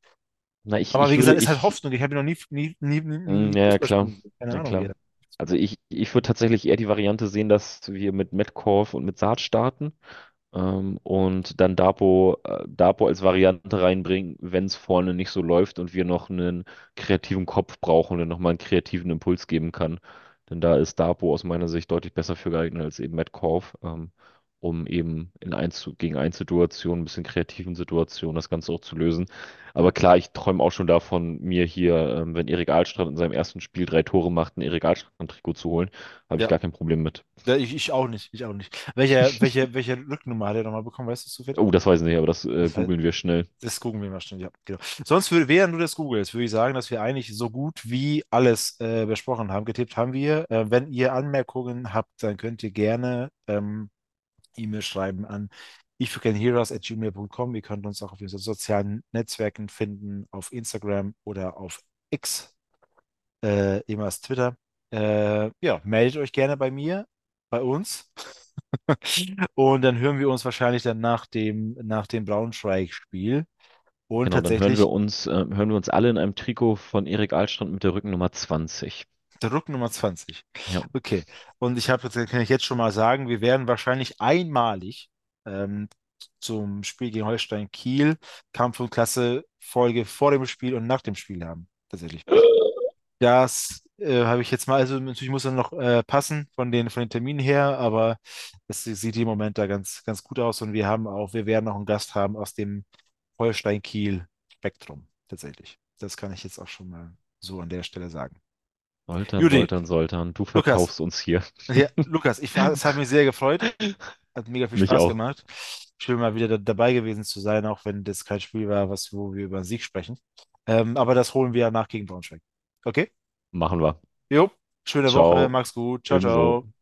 Na, ich, Aber ich wie würde, gesagt, ist halt ich, Hoffnung. Ich habe ja noch nie, nie, nie, nie, nie ja, klar. Keine ja, Ahnung, klar. Also ich, ich würde tatsächlich eher die Variante sehen, dass wir mit Metcalf und mit Saad starten. Ähm, und dann Dapo, äh, Dapo als Variante reinbringen, wenn es vorne nicht so läuft und wir noch einen kreativen Kopf brauchen, der nochmal einen kreativen Impuls geben kann. Denn da ist Dapo aus meiner Sicht deutlich besser für geeignet als eben Metcalf, ähm, um eben in eins gegen eins Situationen, ein bisschen kreativen Situationen das Ganze auch zu lösen. Aber klar, ich träume auch schon davon, mir hier, ähm, wenn Erik Ahlstrand in seinem ersten Spiel drei Tore macht, ein Erik Ahlstrand-Trikot zu holen, habe ich Ja, gar kein Problem mit. Ja, ich, ich auch nicht. Ich auch nicht. Welche, welche, welche Rücknummer hat er nochmal bekommen? Weißt du zufällig? Oh, das weiß ich nicht, aber das äh, Das, heißt, googeln wir schnell. das gucken wir mal schnell. Ja, genau. Sonst würde, während du das googelst, würde ich sagen, dass wir eigentlich so gut wie alles äh, besprochen haben. Getippt haben wir. Äh, wenn ihr Anmerkungen habt, dann könnt ihr gerne ähm, E-Mail schreiben an ifyoucanhearos@gmail.com. Ihr könnt uns auch auf unseren sozialen Netzwerken finden, auf Instagram oder auf X, äh, ehemals Twitter. Äh, ja, meldet euch gerne bei mir, bei uns. Und dann hören wir uns wahrscheinlich dann nach dem, nach dem Braunschweig-Spiel. Und Genau, dann hören wir tatsächlich uns, äh, hören wir uns alle in einem Trikot von Erik Ahlstrand mit der Rückennummer 20. Druck Nummer 20. Ja, Okay. Und ich habe, kann ich jetzt schon mal sagen, wir werden wahrscheinlich einmalig ähm, zum Spiel gegen Holstein Kiel Kampf und Klasse Folge vor dem Spiel und nach dem Spiel haben. Tatsächlich. Das äh, habe ich jetzt mal, also natürlich muss er noch äh, passen von den, von den Terminen her, aber es sieht im Moment da ganz, ganz gut aus und wir haben auch, wir werden noch einen Gast haben aus dem Holstein-Kiel-Spektrum, tatsächlich. Das kann ich jetzt auch schon mal so an der Stelle sagen. Soltan, Judy, Soltan, Soltan, du Lukas, verkaufst uns hier. ja, Lukas, ich, es hat mich sehr gefreut, hat mega viel Mich Spaß auch. gemacht. Schön mal wieder da, dabei gewesen zu sein, auch wenn das kein Spiel war, was, wo wir über Sieg sprechen. Ähm, aber das holen wir nach gegen Braunschweig. Okay? Machen wir. Jo, schöne Woche, Ciao. mach's gut, ciao, Ebenso. ciao.